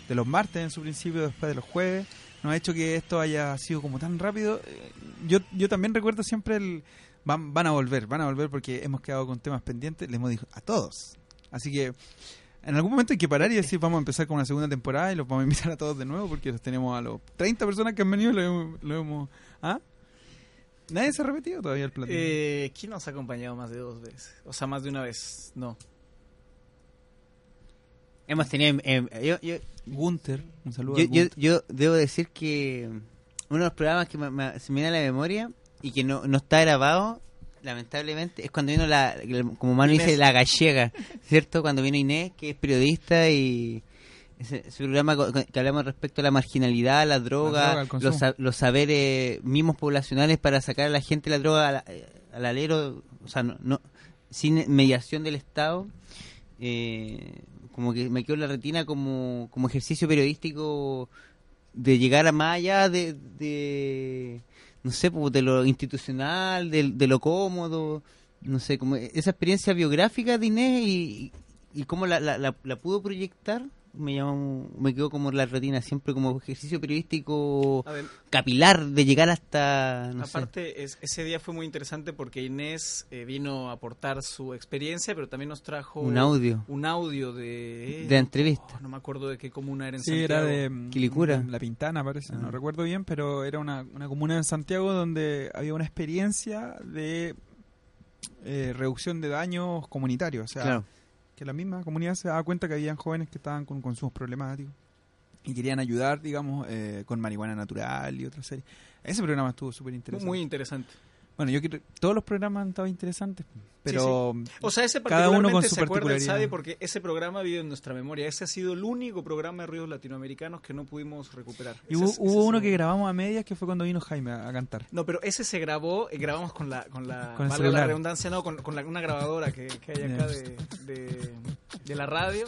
de los martes en su principio, después de los jueves, nos ha hecho que esto haya sido como tan rápido. Eh, Yo, yo también recuerdo siempre el... Van, van a volver, van a volver porque hemos quedado con temas pendientes, les hemos dicho a todos. Así que en algún momento hay que parar y decir, vamos a empezar con una segunda temporada y los vamos a invitar a todos de nuevo porque los tenemos a los 30 personas que han venido, lo hemos... Lo hemos ¿Ah? Nadie se ha repetido todavía el platillo. Eh, ¿Quién nos ha acompañado más de dos veces? O sea, más de una vez, no. Hemos tenido. eh, yo, yo, Gunter, un saludo yo, a yo, Gunter. yo debo decir que uno de los programas que me- me- se me viene a la memoria y que no, no está grabado, lamentablemente, es cuando vino la, como Manu dice, la gallega, ¿cierto? Cuando vino Inés, que es periodista y ese, ese programa que hablamos respecto a la marginalidad, la droga, los, los saberes mismos poblacionales para sacar a la gente la droga al, al alero, o sea, no, no- sin mediación del Estado. Eh, como que me quedó en la retina como, como ejercicio periodístico de llegar a más allá de, de no sé, pues, de lo institucional, de, de lo cómodo, no sé, como esa experiencia biográfica de Inés y, y cómo la, la, la, la pudo proyectar, me llamó, me quedó como en la retina siempre como ejercicio periodístico ver, capilar de llegar hasta, no sé. aparte, es- ese día fue muy interesante porque Inés eh, vino a aportar su experiencia, pero también nos trajo Un audio. un audio de... De la entrevista. Oh, no me acuerdo de qué comuna era en Sí, Santiago. era de mm, Quilicura. La Pintana, parece, Ah. no recuerdo bien, pero era una, una comuna en Santiago donde había una experiencia de eh, reducción de daños comunitarios. O sea, Claro. Que la misma comunidad se daba cuenta que habían jóvenes que estaban con consumos problemáticos y querían ayudar, digamos, eh, con marihuana natural y otras series. Ese programa estuvo súper interesante. Muy interesante. Bueno, yo quiero, todos los programas han estado interesantes, pero O sea, ese cada uno con particularmente su se particularidad. Sade porque ese programa vive en nuestra memoria. Ese ha sido el único programa de ríos latinoamericanos que no pudimos recuperar. Y Ese hubo, ese es uno un- que grabamos a medias que fue cuando vino Jaime a, a cantar. No, pero ese se grabó, eh, grabamos con la, con la, Con valga la redundancia, no, con, con la- una grabadora que, que hay acá de, de la radio.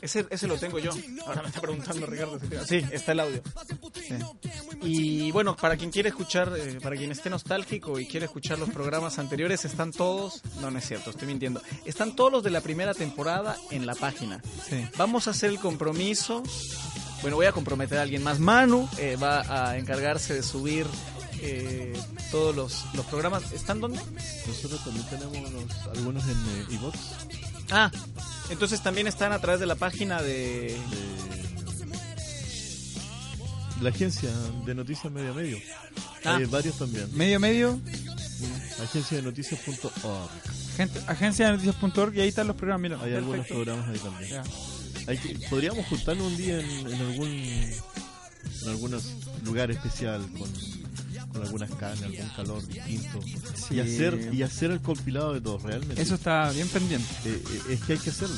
Ese, ese lo tengo yo. Ahora me está preguntando Ricardo. Sí, está el audio. Y bueno, para quien quiere escuchar, eh, para quien esté nostálgico y quiere escuchar los programas anteriores, están todos, no, no es cierto, estoy mintiendo, están todos los de la primera temporada en la página. Sí. Vamos a hacer el compromiso. Bueno, voy a comprometer a alguien más. Manu eh, va a encargarse de subir eh, todos los, los programas. ¿Están dónde? Nosotros también tenemos los- algunos en eh, iVoox, Ah, entonces también están a través de la página de... de la agencia de noticias Medio Medio. Ah. Hay varios también. Medio medio. Agenciadenoticias.org. Gente, agencia de noticias.org y ahí están los programas. Mira, Hay algunos programas ahí también. Ya. Hay que- podríamos juntarnos un día en, en algún en algún lugar especial con, con algunas carnes, algún calor distinto Sí. y hacer y hacer el compilado de todo realmente. Eso está bien pendiente. Eh, eh, es que hay que hacerlo.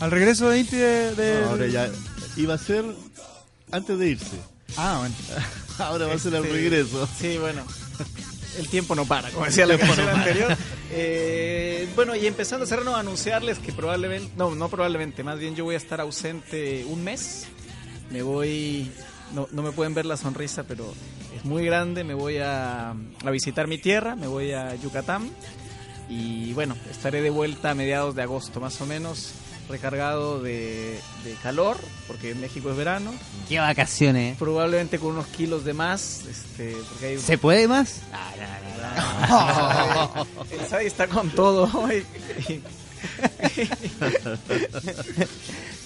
Al regreso de Inti de... de- Ahora ya iba a ser antes de irse. Ah, bueno. Ahora va a ser al Este, regreso. Sí, bueno. El tiempo no para, como decía la canción anterior. Eh, bueno, y empezando a cerrarnos, anunciarles que probablemente, no, no probablemente, más bien yo voy a estar ausente un mes. Me voy, no, no me pueden ver la sonrisa, pero es muy grande. Me voy a, a visitar mi tierra, me voy a Yucatán. Y bueno, estaré de vuelta a mediados de agosto, más o menos, recargado de, de calor, porque en México es verano. Qué vacaciones. eh. Probablemente con unos kilos de más, este, porque hay ¿Se puede más? El Sai está con todo hoy.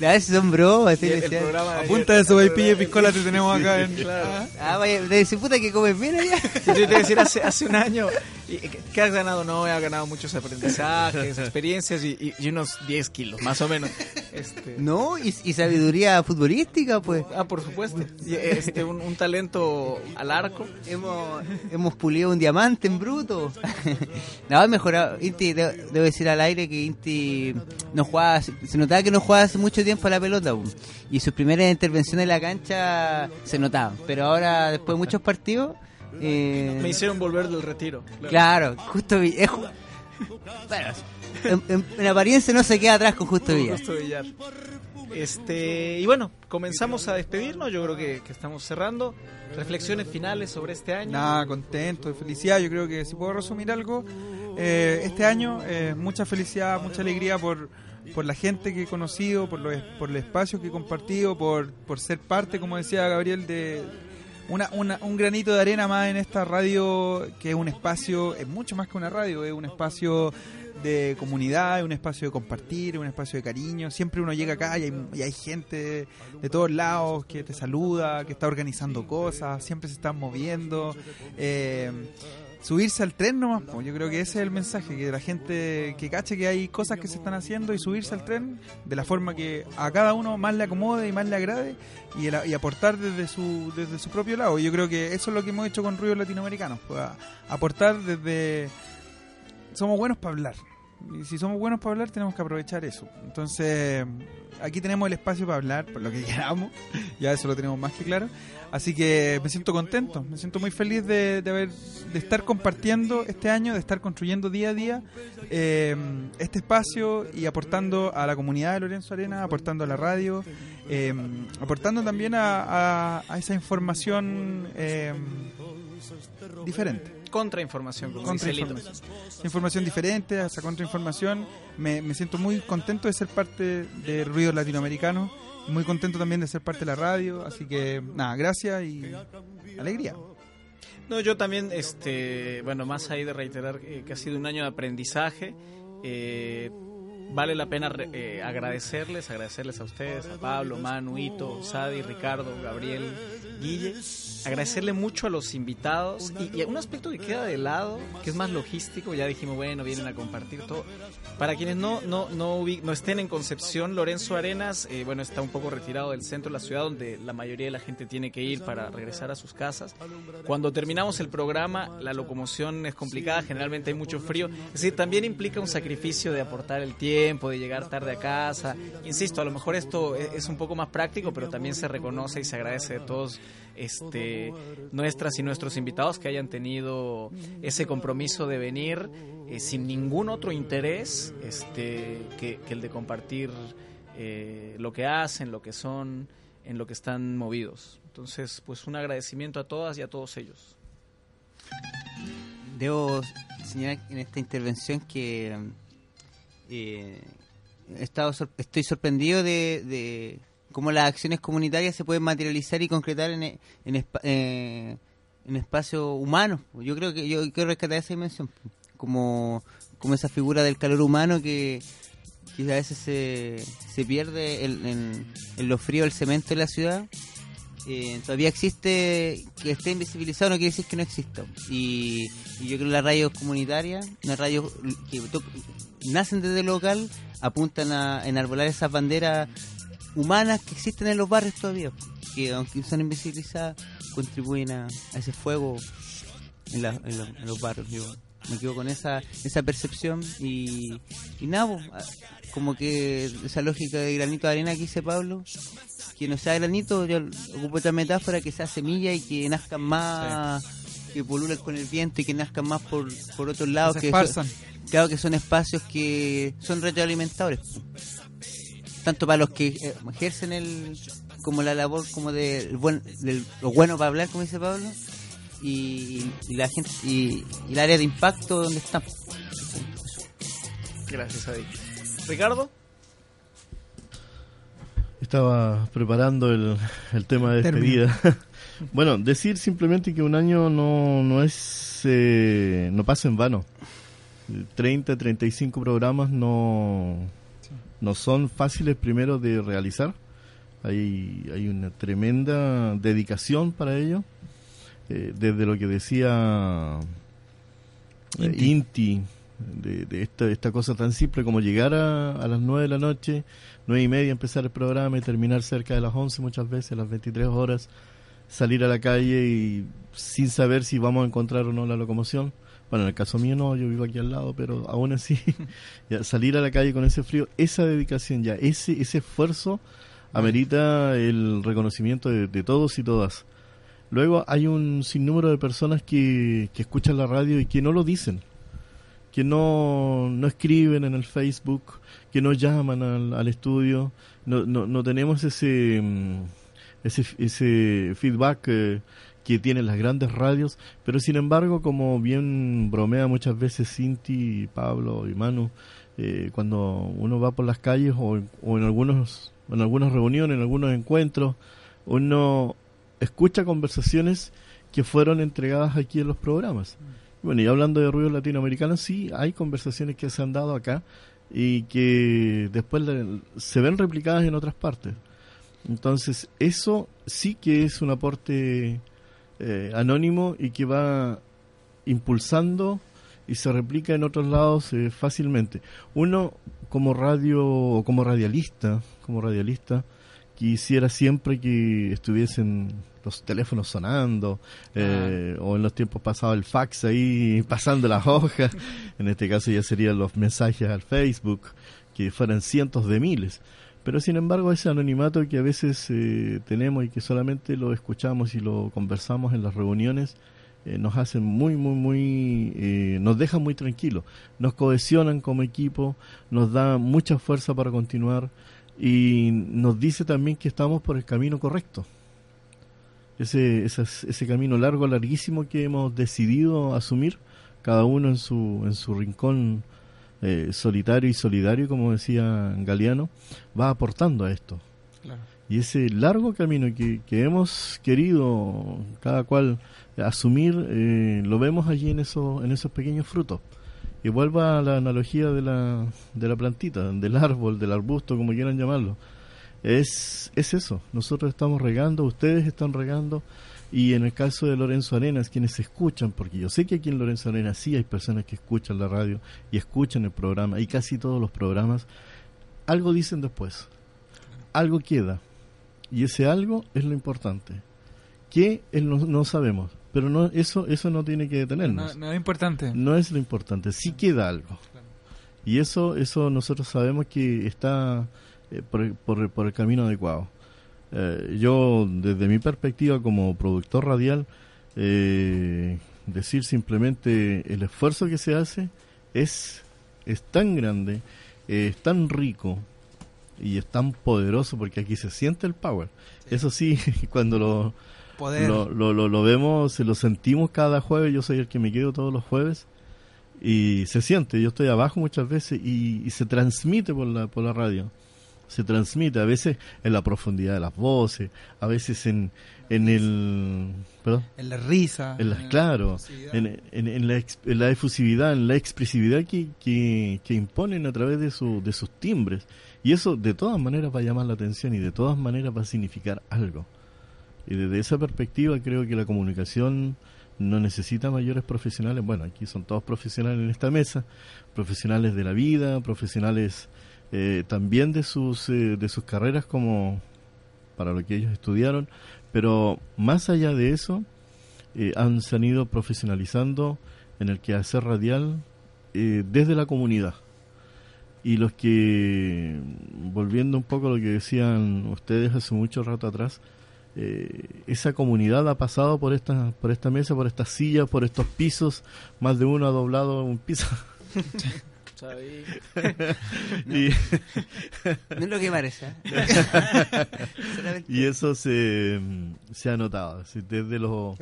A veces son bromas. Sí, el, el decía. programa A de punta de sopaipilla y piscola te tenemos acá en... Claro. Ah, vaya, de decir puta que comes bien allá. Yo te iba a decir hace, hace un año, ¿qué has ganado? No, he ganado muchos aprendizajes, experiencias y, y- y unos 10 kilos, más o menos. Este, No, y, y sabiduría futbolística, pues. Ah, por supuesto. Y, este, un, un talento al arco. Hemos, hemos pulido un diamante en bruto. no, ha mejorado. Inti, de- debo decir al aire que Inti no jugaba, se notaba que no jugaba hace mucho tiempo a la pelota. po. Y sus primeras intervenciones en la cancha se notaban. Pero ahora, después de muchos partidos. Eh, Me hicieron volver del retiro. Claro, justo Vi- es bueno, en, en- en apariencia no se queda atrás con Justo Villa. Justo Villar. Este, y bueno, comenzamos a despedirnos. Yo creo que, que estamos cerrando. Reflexiones finales sobre este año. Nada, contento, de felicidad. Yo creo que si puedo resumir algo, eh, este año eh, mucha felicidad, mucha alegría por, por la gente que he conocido, por, los, por el espacio que he compartido, por, por ser parte, como decía Gabriel, de una, una- un granito de arena más en esta radio, que es un espacio, es mucho más que una radio, es un espacio de comunidad, es un espacio de compartir, es un espacio de cariño. Siempre uno llega acá y hay, y hay gente de todos lados que te saluda, que está organizando cosas, siempre se están moviendo. Eh, subirse al tren nomás, po. yo creo que ese es el mensaje, que la gente que cache que hay cosas que se están haciendo y subirse al tren de la forma que a cada uno más le acomode y más le agrade y, el- y aportar desde su, desde su propio lado. Yo creo que eso es lo que hemos hecho con Ruidos Latinoamericanos, pues, aportar desde... Somos buenos para hablar. Y si somos buenos para hablar, tenemos que aprovechar eso. Entonces, aquí tenemos el espacio para hablar, por lo que queramos. Ya eso lo tenemos más que claro. Así que me siento contento, me siento muy feliz de, de haber, de estar compartiendo este año, de estar construyendo día a día eh, este espacio y aportando a la comunidad de Lorenzo Arena, aportando a la radio, eh, aportando también a, esa información eh, diferente Contrainformación, como contrainformación. Información diferente, a esa contrainformación. Me, me siento muy contento de ser parte de Ruidos Latinoamericanos. Muy contento también de ser parte de la radio. Así que, nada, gracias y alegría. No, yo también, este, bueno, más ahí de reiterar eh, que ha sido un año de aprendizaje. eh, vale la pena re- eh, agradecerles, agradecerles a ustedes, a Pablo, Manu, Ito, Sadi, Ricardo, Gabriel, Guille. Agradecerle mucho a los invitados y, un aspecto que queda de lado, que es más logístico, ya dijimos, bueno, vienen a compartir todo. Para quienes no, no, no, no estén en Concepción, Lorenzo Arenas, eh, bueno, está un poco retirado del centro de la ciudad donde la mayoría de la gente tiene que ir para regresar a sus casas. Cuando terminamos el programa, la locomoción es complicada, generalmente hay mucho frío. Es decir, también implica un sacrificio de aportar el tiempo, de llegar tarde a casa. Insisto, a lo mejor esto e- es un poco más práctico, pero también se reconoce y se agradece de todos este, nuestras y nuestros invitados que hayan tenido ese compromiso de venir eh, sin ningún otro interés este, que, el de compartir eh, lo que hacen, lo que son, en lo que están movidos. Entonces, pues un agradecimiento a todas y a todos ellos. Debo señalar en esta intervención que eh, he estoy sorprendido de cómo las acciones comunitarias se pueden materializar y concretar en, en, eh, en espacios humanos. Yo creo que yo quiero rescatar esa dimensión, como, como esa figura del calor humano que, que a veces se, se pierde en, en, en lo frío del cemento de la ciudad eh, todavía existe, que esté invisibilizado no quiere decir que no exista. Y, yo creo que las radios comunitarias, las radios que nacen desde el local, apuntan a enarbolar esas banderas humanas que existen en los barrios todavía, que aunque son invisibilizadas, contribuyen a, a ese fuego en, la- en los- en los barrios. Yo me quedo con esa, esa percepción y, y nada, po, a- como que esa lógica de granito de arena que dice Pablo, que no sea granito, yo ocupo esta metáfora, que sea semilla y que nazcan más, que pululen con el viento y que nazcan más por, por otros lados. se que son- claro que son espacios que son retroalimentadores. Tanto para los que eh, ejercen el como la labor como de el buen, del- lo bueno para hablar, como dice Pablo, y, y la gente y, y el área de impacto donde están. Gracias, Adi. Ricardo. Estaba preparando el, el tema de despedida. bueno, decir simplemente que un año no, no es eh, no pasa en vano. 30, 35 programas no, no son fáciles primero de realizar. Hay, hay una tremenda dedicación para ello. Eh, desde lo que decía eh, Inti. De, de esta, esta cosa tan simple como llegar a, a las 9 de la noche, nueve y media empezar el programa y terminar cerca de las 11 muchas veces, a las 23 horas, salir a la calle y sin saber si vamos a encontrar o no la locomoción. Bueno, en el caso mío no, yo vivo aquí al lado, pero aún así, salir a la calle con ese frío, esa dedicación ya, ese, ese esfuerzo amerita el reconocimiento de, todos y todas. Luego hay un sinnúmero de personas que, que escuchan la radio y que no lo dicen, que no, no escriben en el Facebook, que no llaman al, al estudio, no, no, no tenemos ese, mm, ese, ese feedback eh, que tienen las grandes radios, pero sin embargo, como bien bromea muchas veces Cinti, Pablo y Manu, eh, cuando uno va por las calles o, o en algunos en algunas reuniones, en algunos encuentros, uno escucha conversaciones que fueron entregadas aquí en los programas. Bueno, y hablando de ruidos latinoamericanos, sí, hay conversaciones que se han dado acá y que después se ven replicadas en otras partes. Entonces, eso sí que es un aporte eh, anónimo y que va impulsando y se replica en otros lados eh, fácilmente. Uno como radio, como radialista, como radialista, quisiera siempre que estuviesen los teléfonos sonando, eh, o en los tiempos pasados el fax ahí pasando las hojas, en este caso ya serían los mensajes al Facebook, que fueran cientos de miles. Pero sin embargo ese anonimato que a veces eh, tenemos y que solamente lo escuchamos y lo conversamos en las reuniones, eh, nos hacen muy, muy, muy, eh, nos dejan muy tranquilos, nos cohesionan como equipo, nos da mucha fuerza para continuar y nos dice también que estamos por el camino correcto. Ese, ese, ese camino largo, larguísimo que hemos decidido asumir, cada uno en su, en su rincón eh, solitario y solidario, como decía Galeano, va aportando a esto. Claro. Y ese largo camino que, que hemos querido cada cual asumir, eh, lo vemos allí en, esos en esos pequeños frutos. Y vuelvo a la analogía de la, de la plantita, del árbol, del arbusto, como quieran llamarlo. Es, es eso, nosotros estamos regando, ustedes están regando, y en el caso de Lorenzo Arenas, quienes escuchan, porque yo sé que aquí en Lorenzo Arenas sí hay personas que escuchan la radio y escuchan el programa, y casi todos los programas, algo dicen después, algo queda, y ese algo es lo importante. ¿Qué? No, no sabemos, pero no eso eso no tiene que No, detenernos. no es importante. No es lo importante, sí queda algo. Y eso eso nosotros sabemos que está eh, por, por el camino adecuado. Eh, yo, desde mi perspectiva como productor radial, eh, decir simplemente el esfuerzo que se hace es, es tan grande, eh, es tan rico y es tan poderoso porque aquí se siente el power. Eso sí, cuando lo, Poder. lo, lo, lo, lo vemos, lo sentimos cada jueves, yo soy el que me quedo todos los jueves y se siente, yo estoy abajo muchas veces y, y se transmite por la, por la radio, se transmite a veces en la profundidad de las voces, a veces en, en el... Perdón. En la risa. En la- en la claro, efusividad. en, en- en la, ex- en la efusividad, en la expresividad que, que, que imponen a través de, su, de sus timbres. Y eso de todas maneras va a llamar la atención y de todas maneras va a significar algo. Y desde esa perspectiva creo que la comunicación no necesita mayores profesionales. Bueno, aquí son todos profesionales en esta mesa, profesionales de la vida, profesionales eh, también de sus, eh, de sus carreras como para lo que ellos estudiaron, pero más allá de eso, eh, han, se han ido profesionalizando en el quehacer radial desde la comunidad. Y los que, volviendo un poco a lo que decían ustedes hace mucho rato atrás, esa comunidad ha pasado por esta, por esta mesa, por estas sillas, por estos pisos, más de uno ha doblado un piso. no, y... no es lo que parece. ¿eh? y eso se, se ha notado, desde los,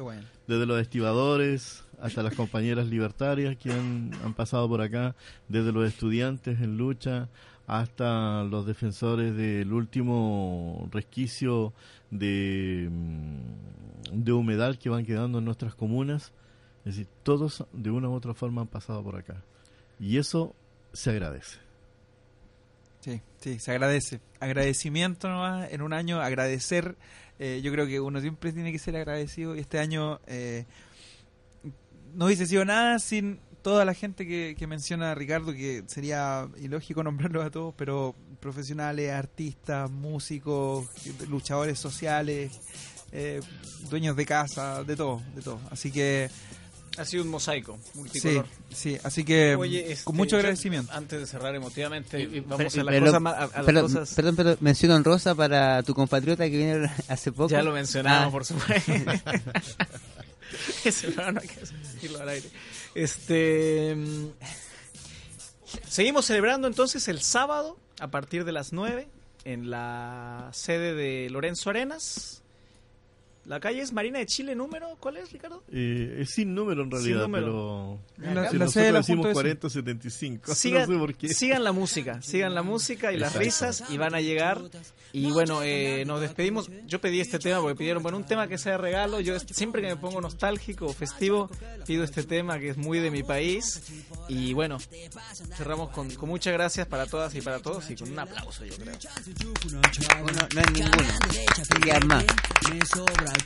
desde los estibadores hasta las compañeras libertarias que han, han pasado por acá, desde los estudiantes en lucha hasta los defensores del último resquicio de, de humedal que van quedando en nuestras comunas. Es decir, todos de una u otra forma han pasado por acá. Y eso se agradece. Sí, sí, se agradece. Agradecimiento nomás en un año, agradecer. Eh, yo creo que uno siempre tiene que ser agradecido y este año eh, no hubiese sido nada sin toda la gente que, que menciona Ricardo, que sería ilógico nombrarlos a todos, pero profesionales, artistas, músicos, luchadores sociales, eh, dueños de casa, de todo, de todo. Así que ha sido un mosaico multicolor. Sí, sí así que este, con mucho agradecimiento. Antes de cerrar emotivamente, vamos a, las, cosas, a, perdón, cosas. Perdón, pero menciono en rosa para tu compatriota que viene hace poco. Ya lo mencionamos, ah. por supuesto. Ese no, no hay que decirlo al aire. Este. Seguimos celebrando entonces el sábado a partir de las 9 en la sede de Lorenzo Arenas la calle es Marina de Chile, ¿número? ¿Cuál es, Ricardo? Eh, es sin número en realidad, pero la, si la nosotros decimos 4075. Sigan, no sé por qué. sigan la música, sigan la música y las risas y van a llegar. Y bueno, eh, nos despedimos. Yo pedí este tema porque pidieron, bueno, un tema que sea regalo. Yo siempre que me pongo nostálgico o festivo, pido este tema que es muy de mi país. Y bueno, cerramos con, con muchas gracias para todas y para todos y con un aplauso, yo creo. Bueno, no es ninguno.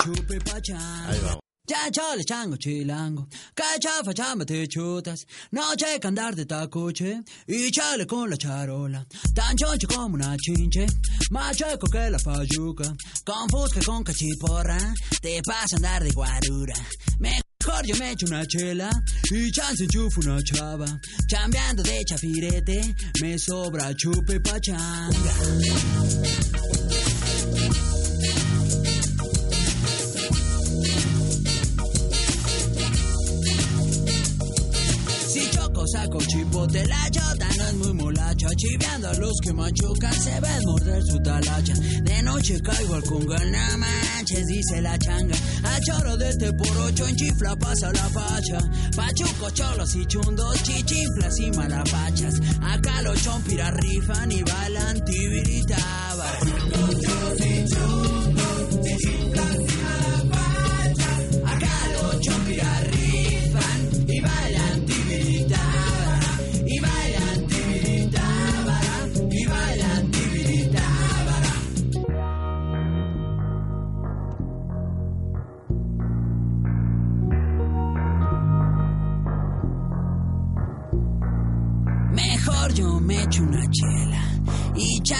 Chupe Ahí vamos. Ya chole chango chilango, cachafa chamba te chutas, noche que andar de tacoche y chale con la charola, tan choncho como una chinche, más chueco que la fayuca, con fusca con cachiporra, te pasa a andar de guarura. Mejor yo me echo una chela. Y chance enchufo una chava, chambeando de chafirete, me sobra chupe pachanga. Saco chipote la chota no es muy molacha chiveando a los que machucan se ven morder su talacha. De noche caigo al conga no manches dice la changa. A choro de este por ocho en chifla pasa la pacha pachuco cholos y chundos chichinflas y malapachas. Acá los chompiras rifan y bailan tibiritaba. acá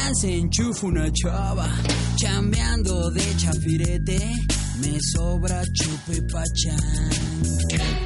y chance enchufo una chava. Chambeando de chafirete, me sobra chupe pachán.